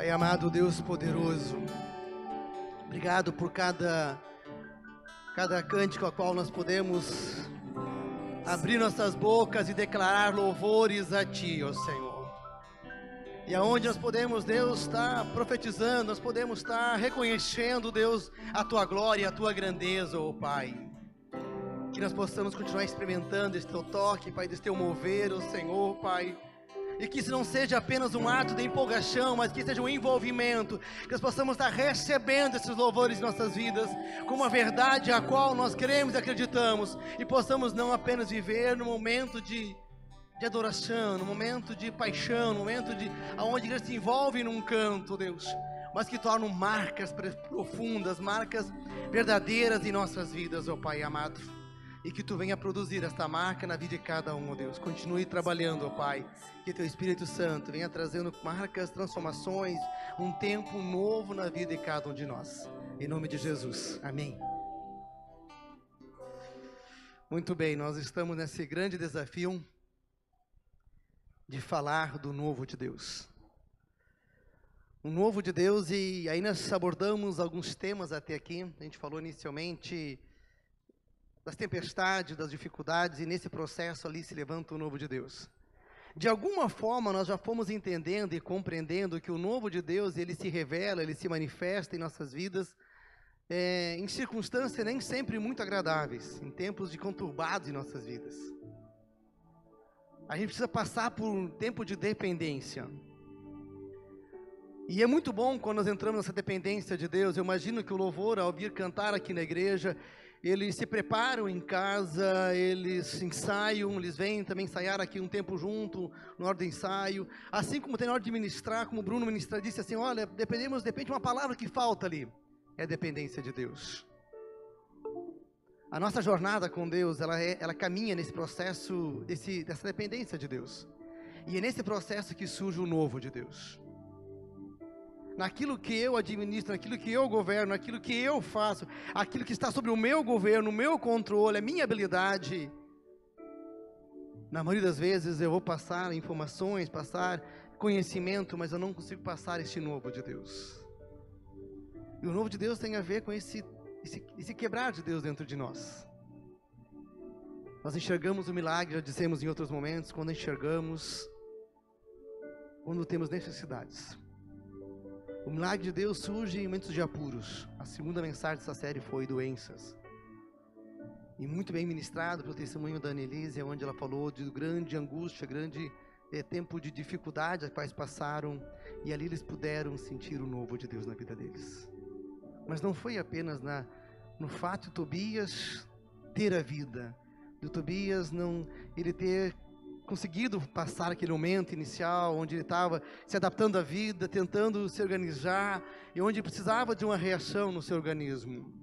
Pai amado, Deus poderoso, obrigado por cada, cada cântico a qual nós podemos abrir nossas bocas e declarar louvores a Ti, ó Senhor. E aonde nós podemos, Deus, estar profetizando, nós podemos estar reconhecendo, Deus, a Tua glória, a Tua grandeza, ó Pai. Que nós possamos continuar experimentando esse Teu toque, Pai, desse Teu mover, ó Senhor, Pai e que isso não seja apenas um ato de empolgação, mas que seja um envolvimento, que nós possamos estar recebendo esses louvores em nossas vidas, como a verdade a qual nós queremos e acreditamos, e possamos não apenas viver no momento de, de adoração, no momento de paixão, no momento de aonde ele se envolve num canto, Deus, mas que tornam marcas profundas, marcas verdadeiras em nossas vidas, ó Pai amado e que tu venha produzir esta marca na vida de cada um, ó Deus. Continue trabalhando, ó Pai. Que teu Espírito Santo venha trazendo marcas, transformações, um tempo novo na vida de cada um de nós. Em nome de Jesus. Amém. Muito bem, nós estamos nesse grande desafio de falar do novo de Deus. O novo de Deus, e aí nós abordamos alguns temas até aqui. A gente falou inicialmente das tempestades, das dificuldades, e nesse processo ali se levanta o novo de Deus. De alguma forma nós já fomos entendendo e compreendendo que o novo de Deus ele se revela, ele se manifesta em nossas vidas é, em circunstâncias nem sempre muito agradáveis, em tempos de conturbados em nossas vidas. A gente precisa passar por um tempo de dependência. E é muito bom quando nós entramos nessa dependência de Deus. Eu imagino que o louvor, ao vir cantar aqui na igreja, eles se preparam em casa, eles ensaiam, eles vêm também ensaiar aqui um tempo junto, na hora do ensaio. Assim como tem na hora de ministrar, como o Bruno ministra, disse assim: olha, dependemos, depende de uma palavra que falta ali. É dependência de Deus. A nossa jornada com Deus, ela, é, ela caminha nesse processo desse, dessa dependência de Deus. E é nesse processo que surge o novo de Deus naquilo que eu administro, naquilo que eu governo, naquilo que eu faço, aquilo que está sobre o meu governo, o meu controle, a minha habilidade. Na maioria das vezes eu vou passar informações, passar conhecimento, mas eu não consigo passar este novo de Deus. E o novo de Deus tem a ver com esse, esse, esse quebrar de Deus dentro de nós. Nós enxergamos o milagre, já dissemos em outros momentos, quando enxergamos, quando temos necessidades. O milagre de Deus surge em momentos de apuros. A segunda mensagem dessa série foi doenças. E muito bem ministrado pelo testemunho da Annelise, onde ela falou de grande angústia, grande é, tempo de dificuldade a quais passaram. E ali eles puderam sentir o novo de Deus na vida deles. Mas não foi apenas na, no fato de Tobias ter a vida, de Tobias não ele ter conseguido passar aquele momento inicial onde ele estava se adaptando à vida, tentando se organizar e onde precisava de uma reação no seu organismo.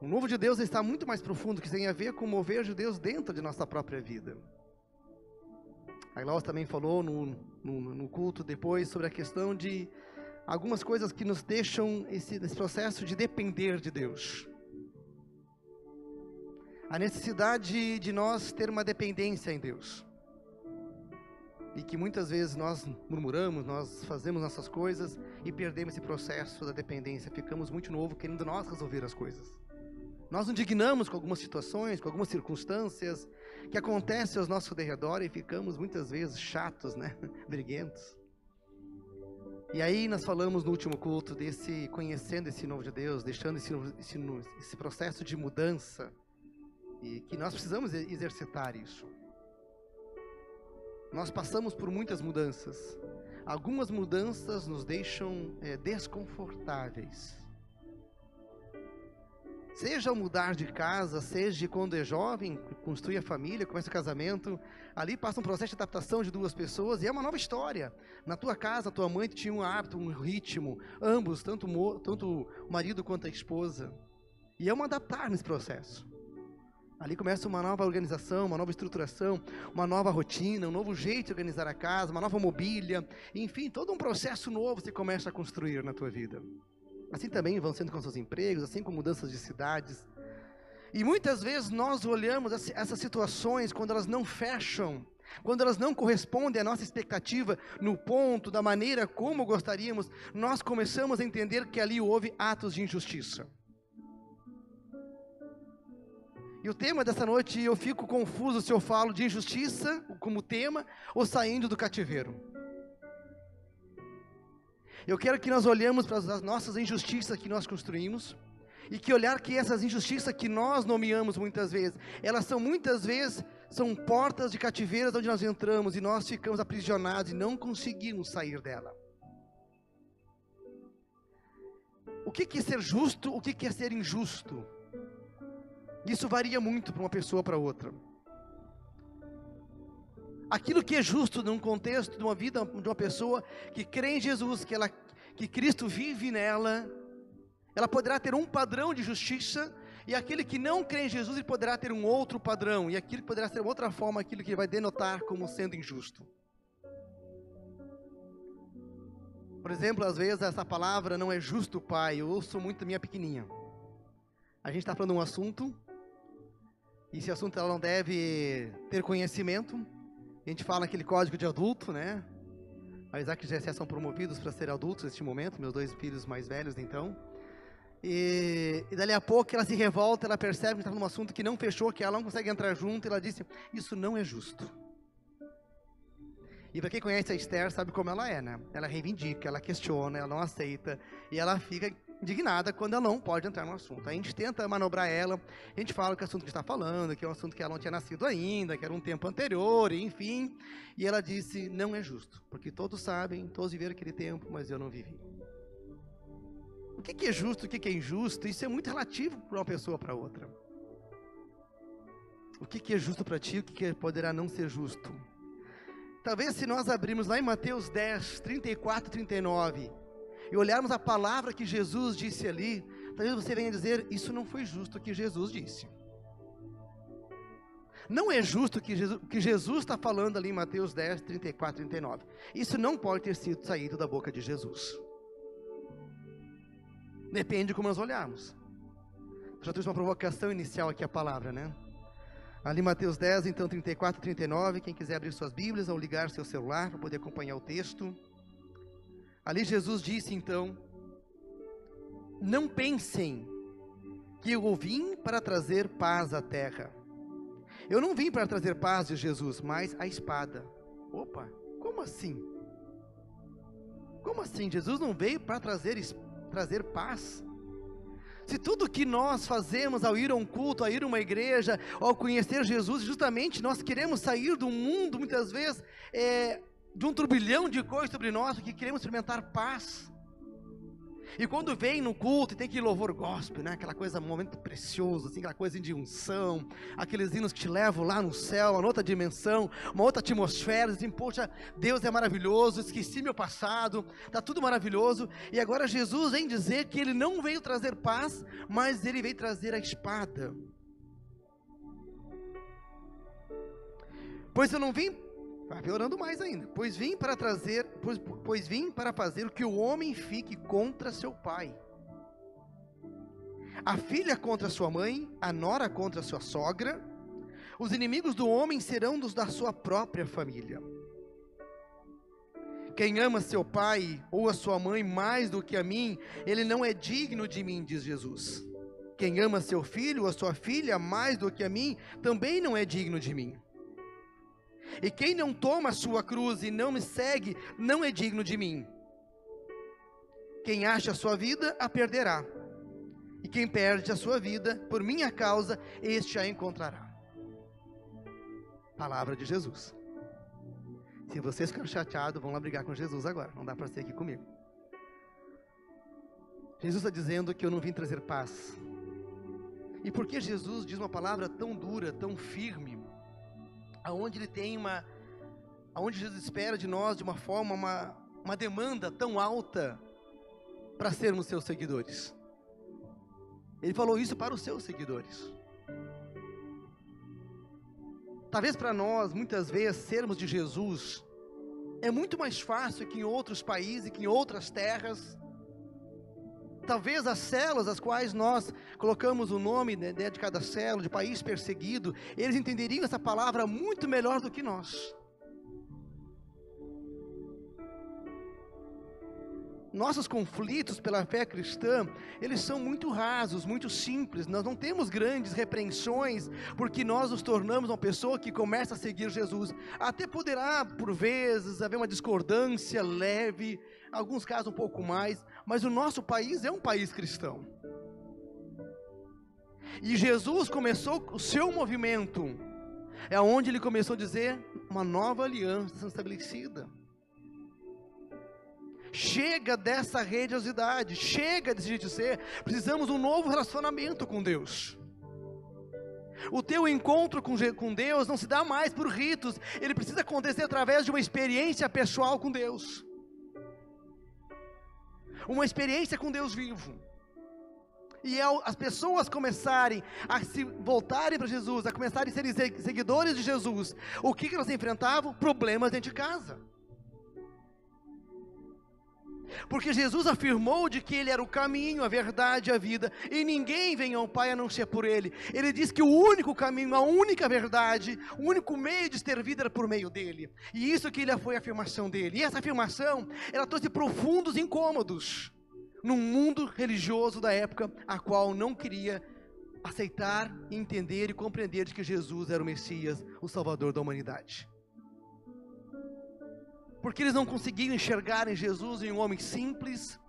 O novo de Deus está muito mais profundo, que tem a ver com mover de Deus dentro de nossa própria vida. A Glaucia também falou no, no, no, culto depois sobre a questão de algumas coisas que nos deixam esse, esse processo de depender de Deus a necessidade de nós ter uma dependência em Deus. E que muitas vezes nós murmuramos, nós fazemos nossas coisas e perdemos esse processo da dependência. Ficamos muito novo querendo nós resolver as coisas. Nós nos indignamos com algumas situações, com algumas circunstâncias que acontecem ao nosso derredor e ficamos muitas vezes chatos, né? Briguentos. E aí nós falamos no último culto desse conhecendo esse novo de Deus, deixando esse, esse, esse processo de mudança e que nós precisamos exercitar isso. Nós passamos por muitas mudanças. Algumas mudanças nos deixam é, desconfortáveis. Seja mudar de casa, seja quando é jovem, construir a família, começa o casamento, ali passa um processo de adaptação de duas pessoas e é uma nova história. Na tua casa, tua mãe tinha um hábito, um ritmo, ambos, tanto, tanto o marido quanto a esposa. E é um adaptar nesse processo. Ali começa uma nova organização, uma nova estruturação, uma nova rotina, um novo jeito de organizar a casa, uma nova mobília, enfim, todo um processo novo você começa a construir na tua vida. Assim também vão sendo com seus empregos, assim com mudanças de cidades. E muitas vezes nós olhamos essas situações quando elas não fecham, quando elas não correspondem à nossa expectativa no ponto, da maneira como gostaríamos, nós começamos a entender que ali houve atos de injustiça. E o tema dessa noite, eu fico confuso se eu falo de injustiça como tema ou saindo do cativeiro. Eu quero que nós olhemos para as nossas injustiças que nós construímos e que olhar que essas injustiças que nós nomeamos muitas vezes, elas são muitas vezes são portas de cativeiras onde nós entramos e nós ficamos aprisionados e não conseguimos sair dela. O que é ser justo? O que é ser injusto? Isso varia muito para uma pessoa para outra. Aquilo que é justo num contexto de uma vida de uma pessoa que crê em Jesus, que ela que Cristo vive nela, ela poderá ter um padrão de justiça, e aquele que não crê em Jesus, ele poderá ter um outro padrão, e aquilo poderá ser outra forma, aquilo que vai denotar como sendo injusto. Por exemplo, às vezes essa palavra não é justo, pai, eu ouço muito minha pequenininha. A gente está falando um assunto, esse assunto ela não deve ter conhecimento. A gente fala aquele código de adulto, né? A Isaac e Jessé são promovidos para ser adultos neste momento, meus dois filhos mais velhos, então. E, e dali a pouco ela se revolta, ela percebe que está num assunto que não fechou, que ela não consegue entrar junto, e ela disse: Isso não é justo. E para quem conhece a Esther, sabe como ela é, né? Ela reivindica, ela questiona, ela não aceita, e ela fica indignada quando ela não pode entrar no assunto. A gente tenta manobrar ela, a gente fala que o assunto que está falando, que é um assunto que ela não tinha nascido ainda, que era um tempo anterior, enfim. E ela disse: não é justo, porque todos sabem, todos viveram aquele tempo, mas eu não vivi. O que, é justo, o que, é injusto, isso é muito relativo para uma pessoa para outra. O que, é justo para ti, o que poderá não ser justo. Talvez se nós abrirmos lá em Mateus 10, 34, 39 e olharmos a palavra que Jesus disse ali, talvez você venha dizer: Isso não foi justo o que Jesus disse. Não é justo o que Jesus, está falando ali em Mateus 10, 34, 39. Isso não pode ter sido saído da boca de Jesus. Depende de como nós olharmos. Já trouxe uma provocação inicial aqui a palavra, né? Ali Mateus 10, então 34 e 39. Quem quiser abrir suas Bíblias ou ligar seu celular para poder acompanhar o texto. Ali Jesus disse então: Não pensem que eu vim para trazer paz à terra. Eu não vim para trazer paz de Jesus, mas a espada. Opa, como assim? Como assim? Jesus não veio para trazer, trazer paz? Se tudo que nós fazemos ao ir a um culto, ao ir a uma igreja, ao conhecer Jesus, justamente nós queremos sair do mundo, muitas vezes, é, de um turbilhão de coisas sobre nós, que queremos experimentar paz. E quando vem no culto e tem aquele louvor gospel, né? Aquela coisa, um momento precioso, assim, aquela coisa de unção, aqueles hinos que te levam lá no céu, uma outra dimensão, uma outra atmosfera, assim, poxa, Deus é maravilhoso, esqueci meu passado, tá tudo maravilhoso. E agora Jesus vem dizer que ele não veio trazer paz, mas ele veio trazer a espada. Pois eu não vim Vai piorando mais ainda. Pois vim para trazer, pois, pois vim para fazer que o homem fique contra seu pai. A filha contra sua mãe, a nora contra sua sogra. Os inimigos do homem serão dos da sua própria família. Quem ama seu pai ou a sua mãe mais do que a mim, ele não é digno de mim, diz Jesus. Quem ama seu filho ou a sua filha mais do que a mim, também não é digno de mim. E quem não toma a sua cruz e não me segue, não é digno de mim. Quem acha a sua vida, a perderá. E quem perde a sua vida, por minha causa, este a encontrará. Palavra de Jesus. Se vocês ficaram chateados, vão lá brigar com Jesus agora. Não dá para ser aqui comigo. Jesus está dizendo que eu não vim trazer paz. E por que Jesus diz uma palavra tão dura, tão firme? Aonde ele tem uma, aonde Jesus espera de nós de uma forma, uma, uma demanda tão alta para sermos seus seguidores. Ele falou isso para os seus seguidores. Talvez para nós, muitas vezes, sermos de Jesus é muito mais fácil que em outros países, que em outras terras. Talvez as células às quais nós colocamos o nome né, né, de cada célula, de país perseguido, eles entenderiam essa palavra muito melhor do que nós. Nossos conflitos pela fé cristã, eles são muito rasos, muito simples. Nós não temos grandes repreensões, porque nós nos tornamos uma pessoa que começa a seguir Jesus. Até poderá, por vezes, haver uma discordância leve, alguns casos um pouco mais, mas o nosso país é um país cristão. E Jesus começou o seu movimento, é onde ele começou a dizer uma nova aliança estabelecida. Chega dessa religiosidade, chega desse jeito de ser. Precisamos de um novo relacionamento com Deus. O teu encontro com, Deus não se dá mais por ritos, ele precisa acontecer através de uma experiência pessoal com Deus. Uma experiência com Deus vivo. E ao as pessoas começarem a se voltarem para Jesus, a começarem a serem seguidores de Jesus, o que, que elas enfrentavam? Problemas dentro de casa. Porque Jesus afirmou de que ele era o caminho, a verdade e a vida, e ninguém vem ao Pai a não ser por ele. Ele diz que o único caminho, a única verdade, o único meio de ter vida era por meio dele. E isso que ele foi a afirmação dele. E essa afirmação, ela trouxe profundos incômodos num mundo religioso da época, a qual não queria aceitar, entender e compreender de que Jesus era o Messias, o Salvador da humanidade porque eles não conseguiam enxergar em Jesus em um homem simples,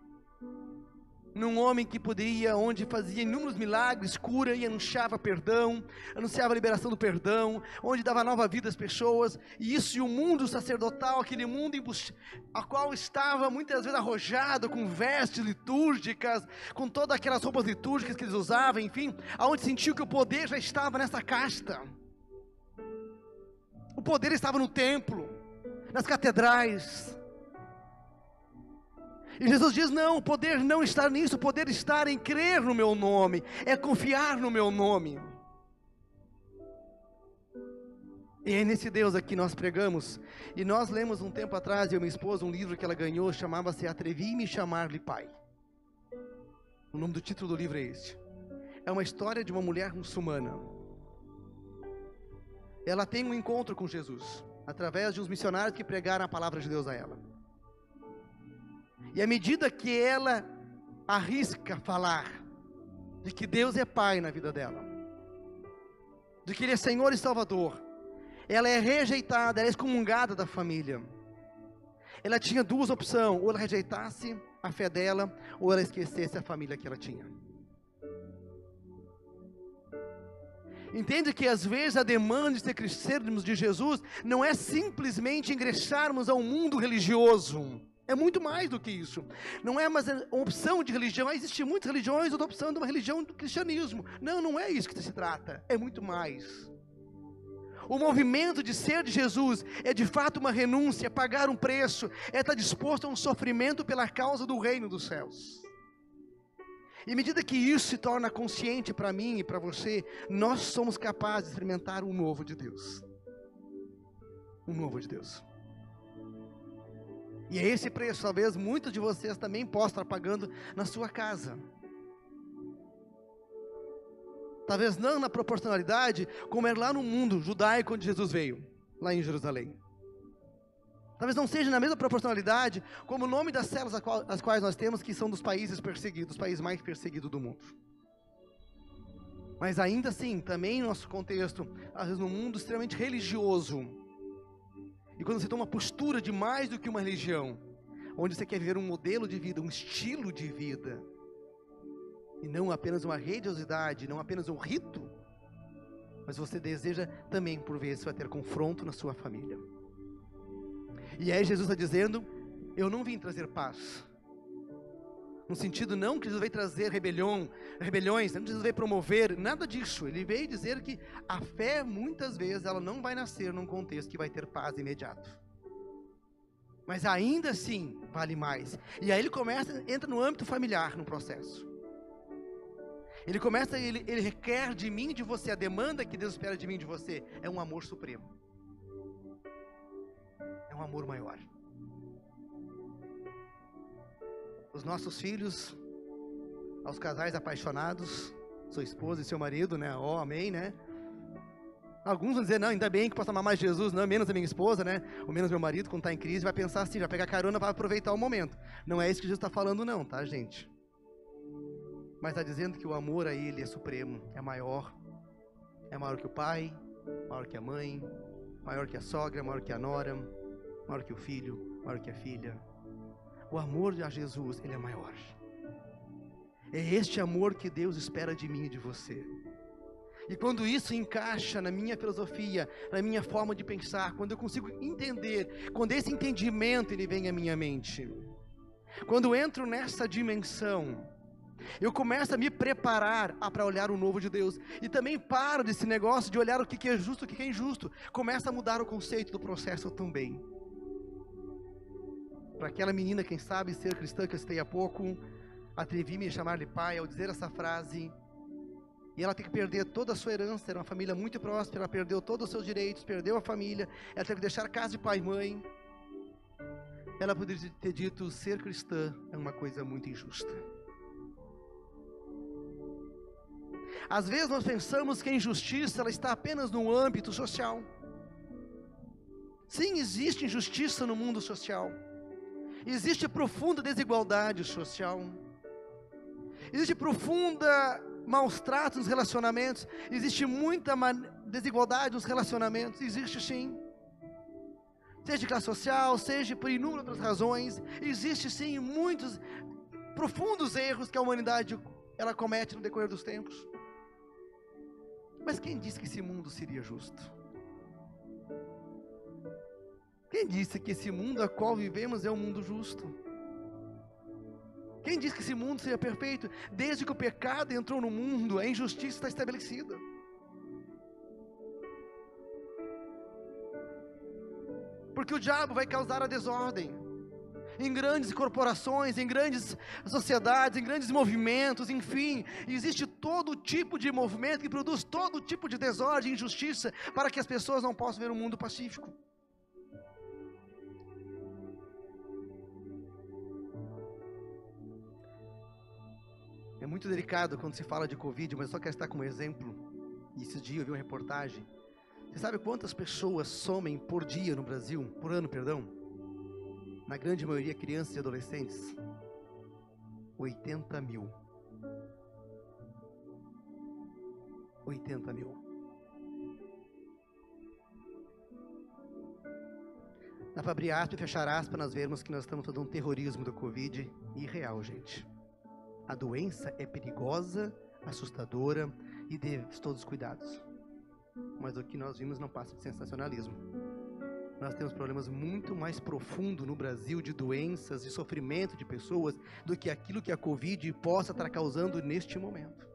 num homem que poderia, onde fazia inúmeros milagres, cura e anunciava perdão, anunciava a liberação do perdão, onde dava nova vida às pessoas, e isso e o mundo sacerdotal, aquele mundo a qual estava muitas vezes arrojado com vestes litúrgicas, com todas aquelas roupas litúrgicas que eles usavam, enfim, aonde sentiu que o poder já estava nessa casta. O poder estava no templo nas catedrais. E Jesus diz: não, o poder não está nisso, o poder está em crer no meu nome, é confiar no meu nome. E é nesse Deus aqui nós pregamos. E nós lemos um tempo atrás, eu e minha esposa, um livro que ela ganhou, chamava-se Atrevi-me chamar-lhe Pai. O nome do título do livro é este. É uma história de uma mulher muçulmana. Ela tem um encontro com Jesus através de uns missionários que pregaram a palavra de Deus a ela. E à medida que ela arrisca falar de que Deus é Pai na vida dela, de que Ele é Senhor e Salvador, ela é rejeitada, ela é excomungada da família. Ela tinha duas opções: ou ela rejeitasse a fé dela, ou ela esquecesse a família que ela tinha. Entende que às vezes a demanda de ser crescermos de Jesus não é simplesmente ingressarmos ao mundo religioso. É muito mais do que isso. Não é mais uma opção de religião. Existem muitas religiões, outra opção de uma religião do cristianismo. Não, não é isso que se trata. É muito mais. O movimento de ser de Jesus é de fato uma renúncia, é pagar um preço, é estar disposto a um sofrimento pela causa do reino dos céus. E à medida que isso se torna consciente para mim e para você, nós somos capazes de experimentar um novo de Deus. Um novo de Deus. E é esse preço, talvez muitos de vocês também possam estar pagando na sua casa. Talvez não na proporcionalidade como era lá no mundo judaico onde Jesus veio, lá em Jerusalém. Talvez não seja na mesma proporcionalidade como o nome das células as quais nós temos, que são dos países perseguidos, os países mais perseguidos do mundo. Mas ainda assim, também em nosso contexto, às vezes no mundo extremamente religioso, e quando você toma uma postura de mais do que uma religião, onde você quer viver um modelo de vida, um estilo de vida, e não apenas uma religiosidade, não apenas um rito, mas você deseja também, por vezes, vai ter confronto na sua família. E aí Jesus está dizendo: Eu não vim trazer paz. No sentido não que Jesus veio trazer rebelião, rebeliões, não que Jesus veio promover, nada disso. Ele veio dizer que a fé, muitas vezes, ela não vai nascer num contexto que vai ter paz imediato. Mas ainda assim, vale mais. E aí ele começa, entra no âmbito familiar no processo. Ele começa, ele, ele requer de mim, de você, a demanda que Deus espera de mim, de você, é um amor supremo é um amor maior. Os nossos filhos, aos casais apaixonados, sua esposa e seu marido, né? Oh, amém, né? Alguns vão dizer, não, ainda bem que posso amar mais Jesus, não, menos a minha esposa, né? Ou menos meu marido, quando está em crise, vai pensar assim, vai pegar carona para aproveitar o momento. Não é isso que Jesus está falando, não, tá, gente? Mas está dizendo que o amor a Ele é supremo, é maior. É maior que o pai, maior que a mãe, maior que a sogra, maior que a nora, maior que o filho, maior que a filha. O amor a Jesus, ele é maior. É este amor que Deus espera de mim e de você. E quando isso encaixa na minha filosofia, na minha forma de pensar, quando eu consigo entender, quando esse entendimento ele vem à minha mente, quando eu entro nessa dimensão, eu começo a me preparar para olhar o novo de Deus. E também paro desse negócio de olhar o que é justo e o que é injusto. Começa a mudar o conceito do processo também. Para aquela menina, quem sabe, ser cristã que eu citei há pouco, atrevi-me a chamar de pai ao dizer essa frase. E ela tem que perder toda a sua herança, era uma família muito próspera, ela perdeu todos os seus direitos, perdeu a família, ela teve que deixar casa de pai e mãe. Ela poderia ter dito: ser cristã é uma coisa muito injusta. Às vezes nós pensamos que a injustiça ela está apenas no âmbito social. Sim, existe injustiça no mundo social. Existe profunda desigualdade social. Existe profunda maus tratos nos relacionamentos. Existe muita desigualdade nos relacionamentos. Existe sim. Seja de classe social, seja por inúmeras razões. Existe sim muitos profundos erros que a humanidade ela comete no decorrer dos tempos. Mas quem disse que esse mundo seria justo? Quem disse que esse mundo a qual vivemos é um mundo justo? Quem disse que esse mundo seria perfeito? Desde que o pecado entrou no mundo, a injustiça está estabelecida. Porque o diabo vai causar a desordem em grandes corporações, em grandes sociedades, em grandes movimentos, enfim, existe todo tipo de movimento que produz todo tipo de desordem injustiça para que as pessoas não possam ver um mundo pacífico. É muito delicado quando se fala de Covid, mas só quero estar como exemplo. Esse dia eu vi uma reportagem. Você sabe quantas pessoas somem por dia no Brasil? Por ano, perdão? Na grande maioria crianças e adolescentes, 80 mil. 80 mil. Abrir aspas e fechar aspas, nós vemos que nós estamos fazendo um terrorismo do Covid irreal, gente. A doença é perigosa, assustadora e deve todos os cuidados. Mas o que nós vimos não passa de sensacionalismo nós temos problemas muito mais profundos no Brasil de doenças e sofrimento de pessoas do que aquilo que a Covid possa estar causando neste momento.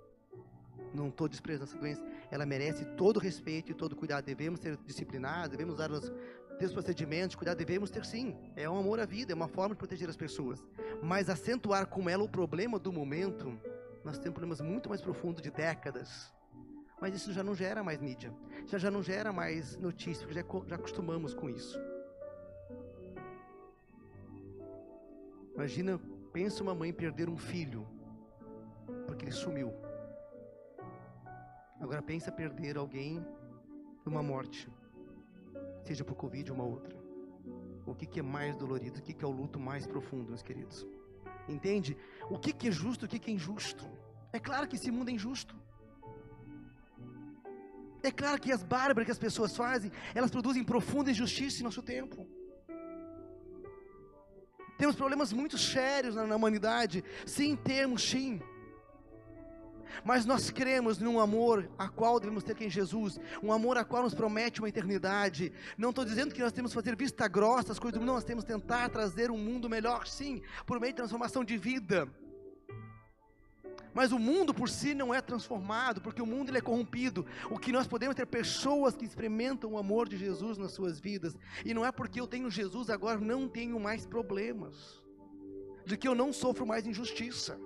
Não estou desprezando essa doença, ela merece todo respeito e todo cuidado. Devemos ser disciplinados, devemos usar os, ter os procedimentos, cuidar, devemos ter sim. É um amor à vida, é uma forma de proteger as pessoas. Mas acentuar com ela o problema do momento, nós temos problemas muito mais profundos de décadas mas isso já não gera mais mídia, já, já não gera mais notícia, porque já, já acostumamos com isso. Imagina, pensa uma mãe perder um filho, porque ele sumiu. Agora pensa perder alguém numa morte, seja por Covid ou uma outra. O que, que é mais dolorido? O que, que é o luto mais profundo, meus queridos? Entende? O que, que é justo? O que, que é injusto? É claro que esse mundo é injusto. É claro que as bárbaras que as pessoas fazem, elas produzem profunda injustiça em nosso tempo. Temos problemas muito sérios na, na humanidade, sim, temos sim. Mas nós cremos num amor a qual devemos ter em Jesus, um amor a qual nos promete uma eternidade. Não estou dizendo que nós temos que fazer vista grossa as coisas do mundo, nós temos que tentar trazer um mundo melhor, sim, por meio de transformação de vida. Mas o mundo por si não é transformado, porque o mundo ele é corrompido. O que nós podemos ter pessoas que experimentam o amor de Jesus nas suas vidas. E não é porque eu tenho Jesus agora não tenho mais problemas. De que eu não sofro mais injustiça.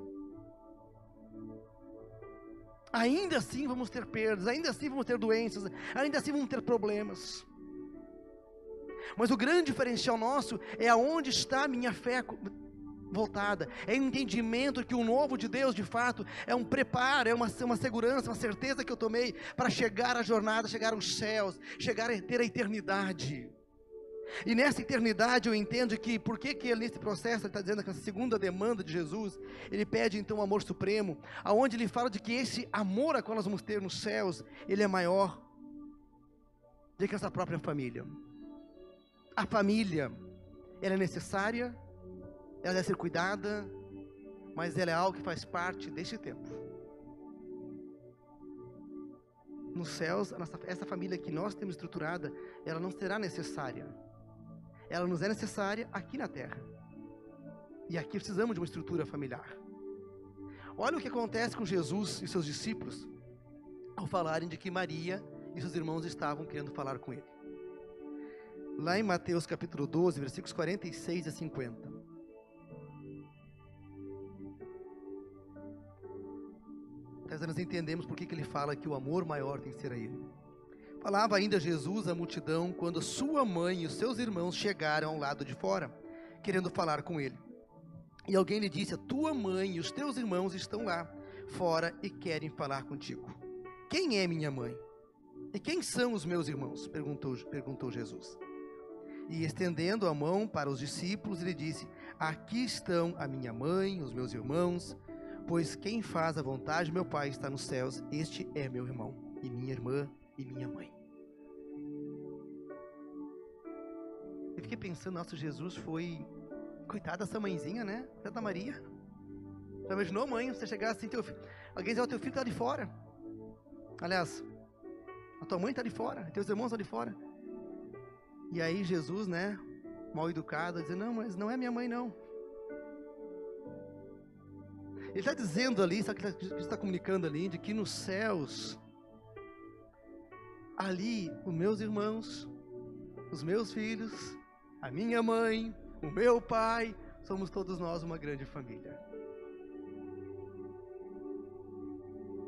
Ainda assim vamos ter perdas, ainda assim vamos ter doenças, ainda assim vamos ter problemas. Mas o grande diferencial nosso é aonde está a minha fé voltada. É entendimento que o novo de Deus, de fato, é um preparo, é uma, uma segurança, uma certeza que eu tomei para chegar à jornada, chegar aos céus, chegar a ter a eternidade. E nessa eternidade eu entendo que, por que, que ele, nesse processo, ele está dizendo que a segunda demanda de Jesus, ele pede então o amor supremo, aonde ele fala de que esse amor a qual nós vamos ter nos céus, ele é maior do que essa própria família. A família, ela é necessária, ela deve ser cuidada, mas ela é algo que faz parte deste tempo. Nos céus, essa família que nós temos estruturada, ela não será necessária. Ela nos é necessária aqui na terra. E aqui precisamos de uma estrutura familiar. Olha o que acontece com Jesus e seus discípulos ao falarem de que Maria e seus irmãos estavam querendo falar com ele. Lá em Mateus capítulo 12, versículos 46 a 50. Nós entendemos por que ele fala que o amor maior tem que ser a ele. Falava ainda Jesus à multidão quando sua mãe e os seus irmãos chegaram ao lado de fora, querendo falar com ele. E alguém lhe disse: A tua mãe e os teus irmãos estão lá fora e querem falar contigo. Quem é minha mãe? E quem são os meus irmãos? perguntou, perguntou Jesus. E estendendo a mão para os discípulos, ele disse: Aqui estão a minha mãe, os meus irmãos Pois quem faz a vontade meu Pai está nos céus, este é meu irmão, e minha irmã, e minha mãe. Eu fiquei pensando, nosso Jesus foi. Coitada dessa mãezinha, né? Santa Maria. Já imaginou, mãe, você chegar assim, teu filho. Alguém dizer, o teu filho está ali fora. Aliás, a tua mãe está ali fora, teus irmãos estão ali fora. E aí Jesus, né, mal educado, diz, não, mas não é minha mãe não. Ele está dizendo ali, sabe o que ele está comunicando ali? De que nos céus, ali, os meus irmãos, os meus filhos, a minha mãe, o meu pai, somos todos nós uma grande família.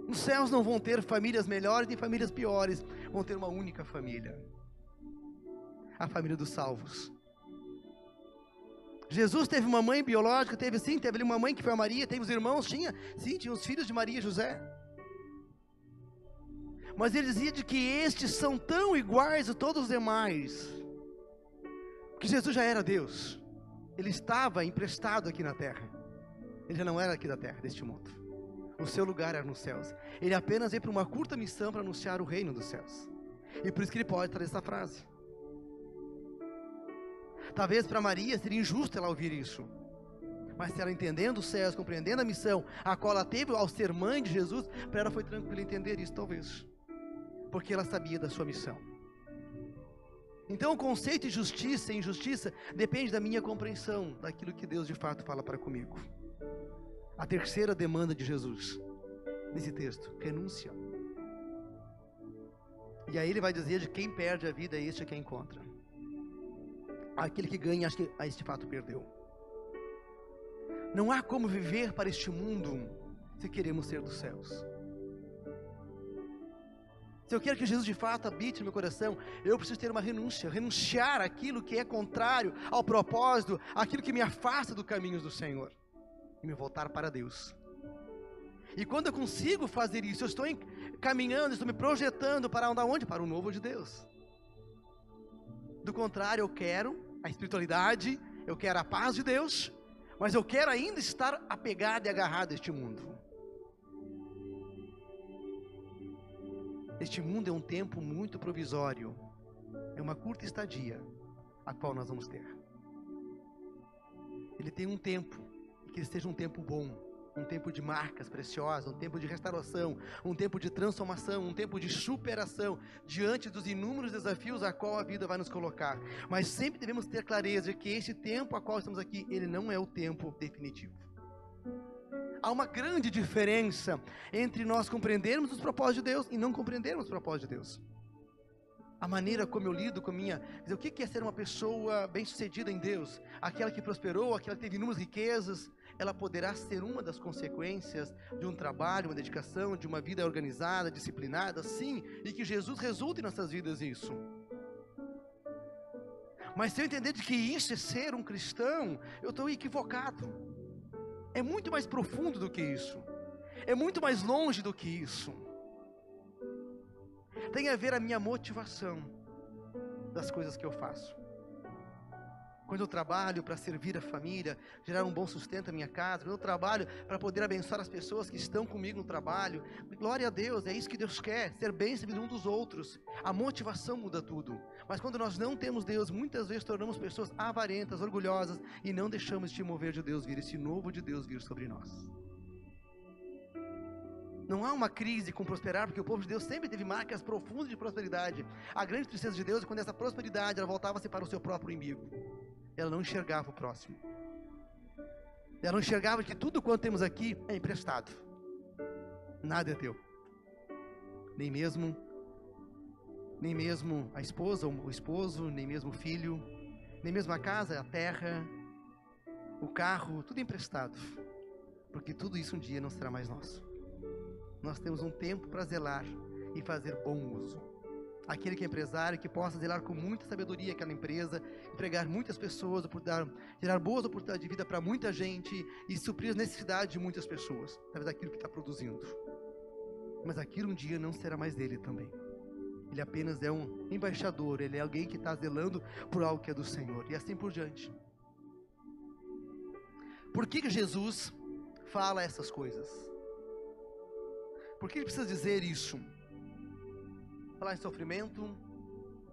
Nos céus não vão ter famílias melhores nem famílias piores, vão ter uma única família a família dos salvos. Jesus teve uma mãe biológica, teve sim, teve uma mãe que foi a Maria, teve os irmãos, tinha, sim, tinha os filhos de Maria e José. Mas ele dizia de que estes são tão iguais a todos os demais, que Jesus já era Deus, ele estava emprestado aqui na terra, ele já não era aqui da terra, deste mundo, o seu lugar era nos céus, ele apenas veio para uma curta missão para anunciar o reino dos céus, e por isso que ele pode trazer essa frase. Talvez para Maria seria injusto ela ouvir isso. Mas se ela entendendo os céus, compreendendo a missão a qual ela teve ao ser mãe de Jesus, para ela foi tranquilo entender isso, talvez. Porque ela sabia da sua missão. Então o conceito de justiça e injustiça depende da minha compreensão daquilo que Deus de fato fala para comigo. A terceira demanda de Jesus nesse texto, renúncia. E aí ele vai dizer de quem perde a vida, este é quem encontra aquele que ganha, a este fato perdeu. Não há como viver para este mundo se queremos ser dos céus. Se eu quero que Jesus de fato habite no meu coração, eu preciso ter uma renúncia, renunciar aquilo que é contrário ao propósito, aquilo que me afasta dos caminhos do Senhor e me voltar para Deus. E quando eu consigo fazer isso, eu estou caminhando, estou me projetando para onde? Para o novo de Deus. Do contrário, eu quero a espiritualidade, eu quero a paz de Deus, mas eu quero ainda estar apegado e agarrado a este mundo. Este mundo é um tempo muito provisório, é uma curta estadia a qual nós vamos ter. Ele tem um tempo, que ele seja um tempo bom, um tempo de marcas preciosas, um tempo de restauração, um tempo de transformação, um tempo de superação diante dos inúmeros desafios a qual a vida vai nos colocar. Mas sempre devemos ter clareza de que este tempo a qual estamos aqui, ele não é o tempo definitivo. Há uma grande diferença entre nós compreendermos os propósitos de Deus e não compreendermos os propósitos de Deus. A maneira como eu lido com a minha. O que é ser uma pessoa bem-sucedida em Deus? Aquela que prosperou, aquela que teve inúmeras riquezas, ela poderá ser uma das consequências de um trabalho, uma dedicação, de uma vida organizada, disciplinada, sim, e que Jesus resulte em nossas vidas isso. Mas se eu entender de que isso é ser um cristão, eu estou equivocado. É muito mais profundo do que isso. É muito mais longe do que isso. Tem a ver a minha motivação das coisas que eu faço. Quando eu trabalho para servir a família, gerar um bom sustento à minha casa, quando eu trabalho para poder abençoar as pessoas que estão comigo no trabalho, glória a Deus, é isso que Deus quer, ser bênção um dos outros. A motivação muda tudo. Mas quando nós não temos Deus, muitas vezes tornamos pessoas avarentas, orgulhosas e não deixamos de mover de Deus vir, esse novo de Deus vir sobre nós. Não há uma crise com prosperar, porque o povo de Deus sempre teve marcas profundas de prosperidade. A grande tristeza de Deus é quando essa prosperidade voltava-se para o seu próprio inimigo ela não enxergava o próximo. Ela não enxergava que tudo quanto temos aqui é emprestado. Nada é teu. Nem mesmo nem mesmo a esposa, o esposo, nem mesmo o filho, nem mesmo a casa, a terra, o carro, tudo emprestado. Porque tudo isso um dia não será mais nosso. Nós temos um tempo para zelar e fazer bom uso aquele que é empresário, que possa zelar com muita sabedoria aquela empresa, empregar muitas pessoas, gerar boas oportunidades de vida para muita gente e suprir as necessidades de muitas pessoas, através daquilo que está produzindo. Mas aquilo um dia não será mais dele também. Ele apenas é um embaixador, ele é alguém que está zelando por algo que é do Senhor, e assim por diante. Por que, que Jesus fala essas coisas? Por que ele precisa dizer isso? Falar em sofrimento,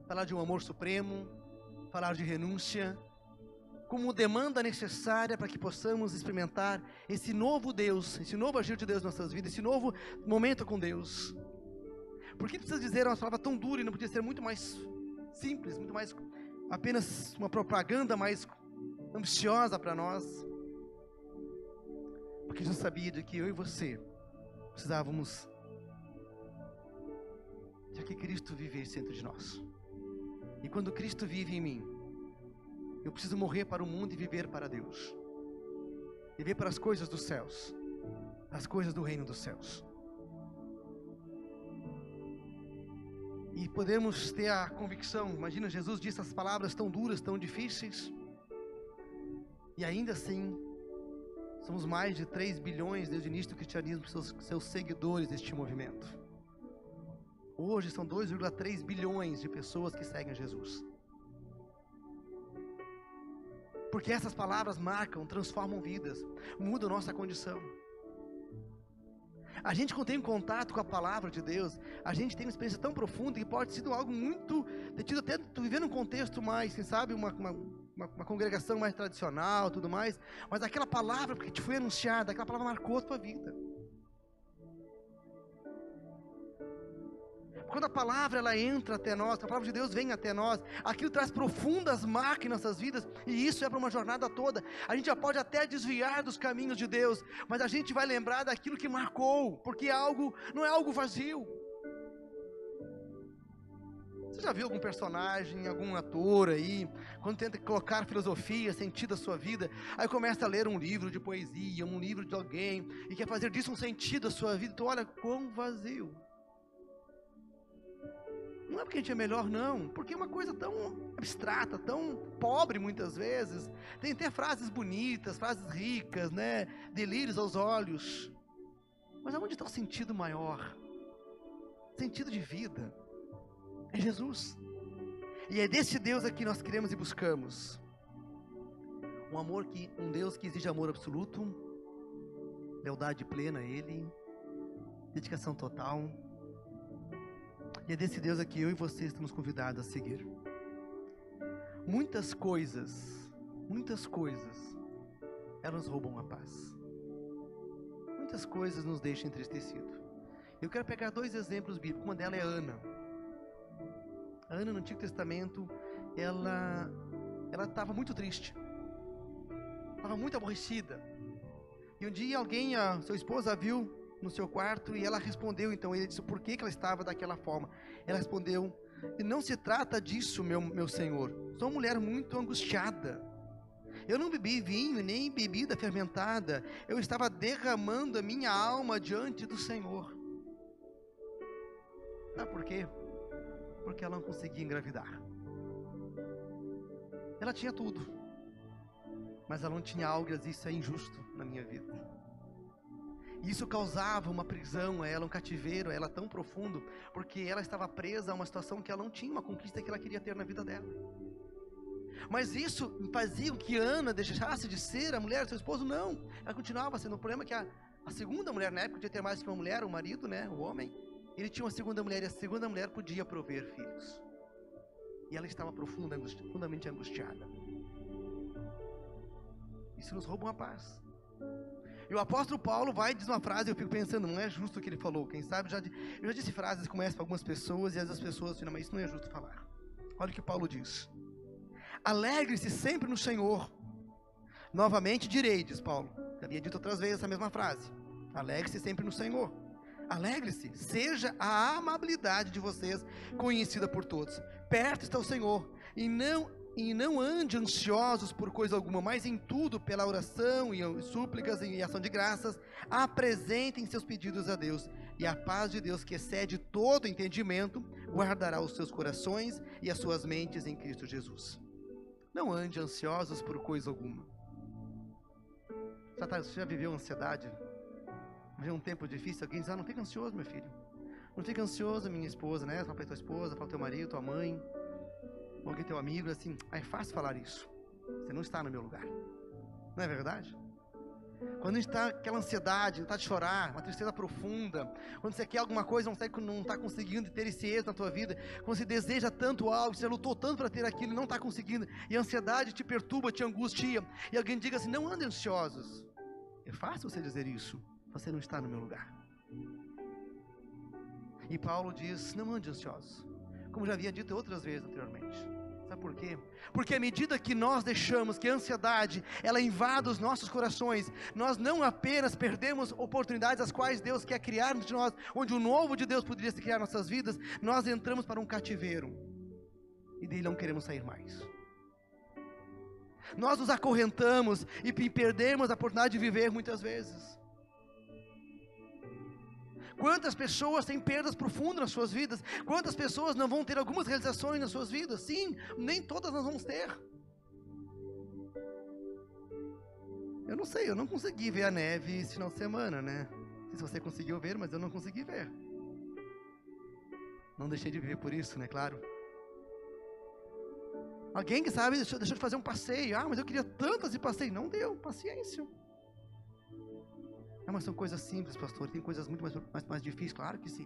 falar de um amor supremo, falar de renúncia, como demanda necessária para que possamos experimentar esse novo Deus, esse novo agir de Deus em nossas vidas, esse novo momento com Deus. Por que precisa dizer uma palavra tão dura e não podia ser muito mais simples, muito mais apenas uma propaganda mais ambiciosa para nós? Porque Jesus sabia de que eu e você precisávamos de que Cristo vivesse dentro de nós. E quando Cristo vive em mim, eu preciso morrer para o mundo e viver para Deus. Viver para as coisas dos céus, as coisas do reino dos céus. E podemos ter a convicção, imagina, Jesus disse as palavras tão duras, tão difíceis, e ainda assim, somos mais de 3 bilhões desde o início do cristianismo, seus, seus seguidores deste movimento. Hoje são 2,3 bilhões de pessoas que seguem Jesus. Porque essas palavras marcam, transformam vidas, mudam nossa condição. A gente, quando tem contato com a palavra de Deus, a gente tem uma experiência tão profunda que pode ser algo muito. ter tido até vivendo um contexto mais, quem sabe, uma, uma, uma, congregação mais tradicional tudo mais, mas aquela palavra que te foi anunciada, aquela palavra marcou a tua vida. Quando a palavra ela entra até nós, a palavra de Deus vem até nós, aquilo traz profundas marcas em nossas vidas, e isso é para uma jornada toda. A gente já pode até desviar dos caminhos de Deus, mas a gente vai lembrar daquilo que marcou, porque é algo não é algo vazio. Você já viu algum personagem, algum ator aí, quando tenta colocar filosofia, sentido à sua vida, aí começa a ler um livro de poesia, um livro de alguém, e quer fazer disso um sentido à sua vida, então olha quão vazio. Não é porque a gente é melhor, não, porque é uma coisa tão abstrata, tão pobre muitas vezes. Tem até frases bonitas, frases ricas, né? Delírios aos olhos. Mas aonde está o sentido maior? Sentido de vida. É Jesus. E é desse Deus aqui nós queremos e buscamos. Um amor que, um Deus que exige amor absoluto, lealdade plena a Ele, dedicação total e é desse Deus aqui eu e você estamos convidados a seguir. Muitas coisas, muitas coisas, elas roubam a paz. Muitas coisas nos deixam entristecidos. Eu quero pegar dois exemplos bíblicos. Uma delas é Ana. A Ana no Antigo Testamento, ela ela estava muito triste. Estava muito aborrecida. E um dia alguém, a sua esposa, a viu no seu quarto e ela respondeu, então ele disse por que, que ela estava daquela forma. Ela respondeu: não se trata disso, meu, meu senhor. Sou uma mulher muito angustiada. Eu não bebi vinho nem bebida fermentada. Eu estava derramando a minha alma diante do Senhor. Sabe por quê? Porque ela não conseguia engravidar. Ela tinha tudo. Mas ela não tinha algo isso é injusto na minha vida. Isso causava uma prisão a ela, um cativeiro a ela tão profundo, porque ela estava presa a uma situação que ela não tinha uma conquista que ela queria ter na vida dela. Mas isso fazia que Ana deixasse de ser a mulher do seu esposo? Não. Ela continuava sendo. O problema é que a, a segunda mulher, na época, podia ter mais que uma mulher, o marido, né, o homem. Ele tinha uma segunda mulher e a segunda mulher podia prover filhos. E ela estava profunda, angusti profundamente angustiada. Isso nos rouba uma paz. E o apóstolo Paulo vai diz uma frase, eu fico pensando, não é justo o que ele falou. Quem sabe, já, eu já disse frases como essa para algumas pessoas, e as pessoas mas isso não é justo falar. Olha o que Paulo diz. Alegre-se sempre no Senhor. Novamente direi, diz Paulo. Já havia dito outras vezes essa mesma frase. Alegre-se sempre no Senhor. Alegre-se, seja a amabilidade de vocês conhecida por todos. Perto está o Senhor, e não e não ande ansiosos por coisa alguma, mas em tudo, pela oração e súplicas e ação de graças, apresentem seus pedidos a Deus, e a paz de Deus, que excede todo entendimento, guardará os seus corações e as suas mentes em Cristo Jesus. Não ande ansiosos por coisa alguma. Você já viveu ansiedade? Viveu um tempo difícil? Alguém diz, ah, não fica ansioso, meu filho. Não fica ansioso, minha esposa, né? Fala para tua esposa, fala teu marido, tua mãe, alguém teu amigo, assim, ah, é fácil falar isso. Você não está no meu lugar. Não é verdade? Quando a gente está aquela ansiedade, vontade de chorar, uma tristeza profunda, quando você quer alguma coisa, não está conseguindo ter esse êxito na tua vida, quando você deseja tanto algo, você lutou tanto para ter aquilo e não está conseguindo, e a ansiedade te perturba, te angustia, e alguém diga assim: não andem ansiosos. É fácil você dizer isso, você não está no meu lugar. E Paulo diz: não ande ansiosos, como já havia dito outras vezes anteriormente. Sabe por quê? Porque à medida que nós deixamos que a ansiedade ela invada os nossos corações, nós não apenas perdemos oportunidades as quais Deus quer criar de nós, onde o novo de Deus poderia se criar nossas vidas, nós entramos para um cativeiro e dele não queremos sair mais. Nós nos acorrentamos e perdemos a oportunidade de viver muitas vezes. Quantas pessoas têm perdas profundas nas suas vidas? Quantas pessoas não vão ter algumas realizações nas suas vidas? Sim, nem todas nós vamos ter. Eu não sei, eu não consegui ver a neve esse final de semana, né? Não sei se você conseguiu ver, mas eu não consegui ver. Não deixei de viver por isso, né? Claro. Alguém que sabe deixou, deixou de fazer um passeio. Ah, mas eu queria tanto fazer passeio. Não deu, paciência. Ah, mas são coisas simples, pastor. Tem coisas muito mais, mais, mais difíceis, claro que sim.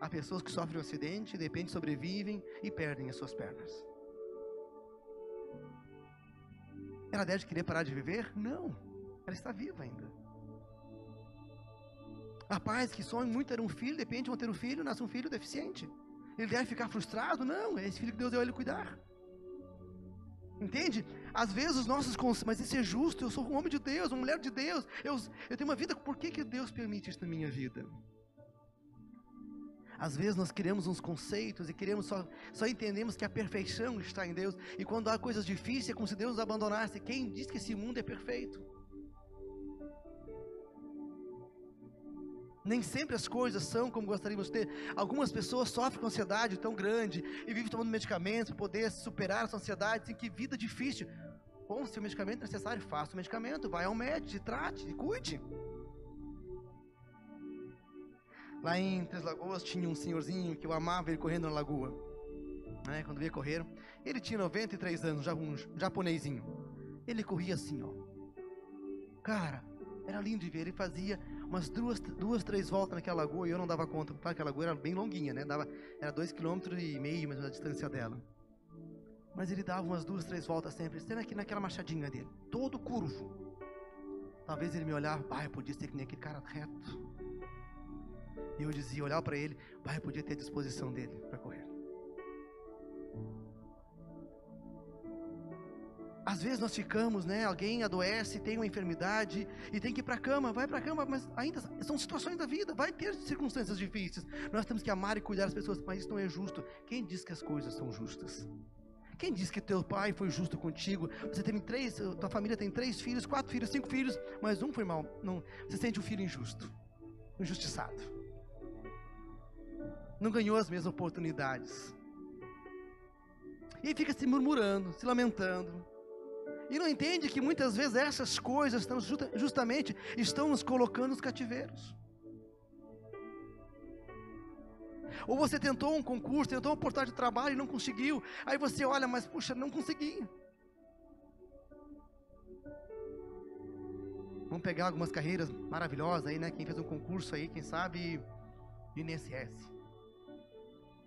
Há pessoas que sofrem um acidente, de repente sobrevivem e perdem as suas pernas. Ela deve querer parar de viver? Não. Ela está viva ainda. Pais que sonham muito ter um filho, de repente vão ter um filho, nasce um filho deficiente. Ele deve ficar frustrado? Não, é esse filho que Deus deu a ele cuidar. Entende? Às vezes os nossos conceitos, mas isso é justo, eu sou um homem de Deus, uma mulher de Deus, eu, eu tenho uma vida, por que, que Deus permite isso na minha vida? Às vezes nós queremos uns conceitos e queremos só, só entendemos que a perfeição está em Deus, e quando há coisas difíceis é como se Deus nos abandonasse. Quem diz que esse mundo é perfeito? Nem sempre as coisas são como gostaríamos de ter. Algumas pessoas sofrem com ansiedade tão grande e vivem tomando medicamentos para poder superar essa ansiedade. Tem que vida difícil. Bom, se o medicamento é necessário, faça o medicamento, vai ao médico, trate, cuide. Lá em Três Lagoas tinha um senhorzinho que eu amava ele correndo na lagoa. Né, quando ia correr, ele tinha 93 anos, já um japonesinho. Ele corria assim, ó. Cara, era lindo de ver. Ele fazia umas duas, duas, três voltas naquela lagoa e eu não dava conta, porque aquela lagoa era bem longuinha, né? Dava, era dois quilômetros e meio, mais a distância dela. Mas ele dava umas duas, três voltas sempre, sendo aqui naquela machadinha dele, todo curvo. Talvez ele me olhava, pai, podia ser que nem aquele cara reto. E eu dizia, olhar para ele, pai, podia ter a disposição dele para correr. Às vezes nós ficamos, né? Alguém adoece, tem uma enfermidade e tem que ir para a cama, vai para a cama, mas ainda são situações da vida, vai ter circunstâncias difíceis. Nós temos que amar e cuidar das pessoas, mas isso não é justo. Quem diz que as coisas são justas? Quem diz que teu pai foi justo contigo? Você tem três, tua família tem três filhos, quatro filhos, cinco filhos, mas um foi mal. Não, você sente um filho injusto, injustiçado. Não ganhou as mesmas oportunidades. E fica se murmurando, se lamentando E não entende que muitas vezes essas coisas estão justamente estão nos colocando nos cativeiros. Ou você tentou um concurso, tentou uma oportunidade de trabalho e não conseguiu. Aí você olha, mas puxa, não consegui. Vamos pegar algumas carreiras maravilhosas aí, né? Quem fez um concurso aí, quem sabe, INSS.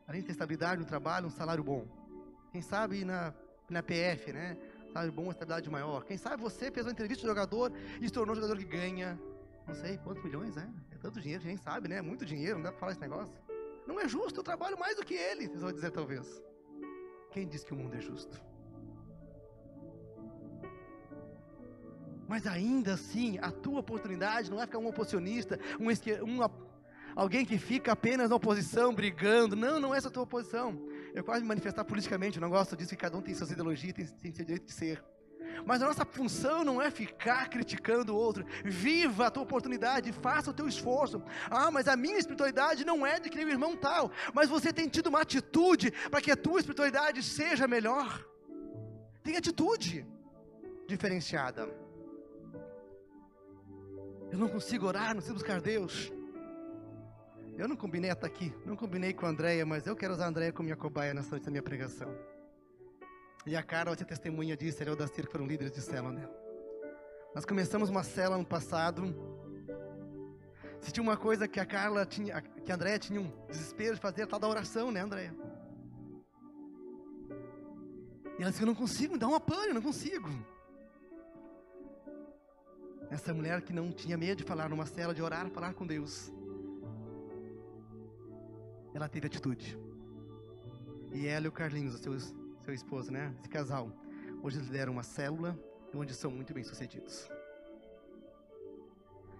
Além de ter estabilidade no trabalho, um salário bom. Quem sabe na, na PF, né? Salário bom, uma estabilidade maior. Quem sabe você fez uma entrevista de jogador e se tornou um jogador que ganha, não sei quantos milhões, é? É tanto dinheiro, a gente sabe, né? É muito dinheiro, não dá pra falar esse negócio. Não é justo, eu trabalho mais do que ele, vocês vão dizer talvez. Quem diz que o mundo é justo? Mas ainda assim, a tua oportunidade não é ficar um oposicionista, um, um alguém que fica apenas na oposição, brigando. Não, não é essa a tua oposição. Eu quase me manifestar politicamente, eu não gosto disso, que cada um tem suas ideologias, tem, tem seu direito de ser. Mas a nossa função não é ficar criticando o outro. Viva a tua oportunidade, faça o teu esforço. Ah, mas a minha espiritualidade não é de que nem o irmão tal. Mas você tem tido uma atitude para que a tua espiritualidade seja melhor. Tem atitude diferenciada. Eu não consigo orar, não consigo buscar Deus. Eu não combinei estar aqui, não combinei com a Andréia, mas eu quero usar a Andréia como minha cobaia nessa noite da minha pregação. E a Carol ser testemunha disso, ela e o Dacir foram líderes de célula né? Nós começamos uma célula no passado. Se tinha uma coisa que a Carla tinha, que a Andréia tinha um desespero de fazer, a tal da oração, né, Andréia? E ela disse: Eu não consigo, me dá uma pane, eu não consigo. Essa mulher que não tinha medo de falar numa cela, de orar, falar com Deus. Ela teve atitude. E ela e o Carlinhos, seu, seu esposo, né? Esse casal. Hoje eles lideram uma célula onde são muito bem sucedidos.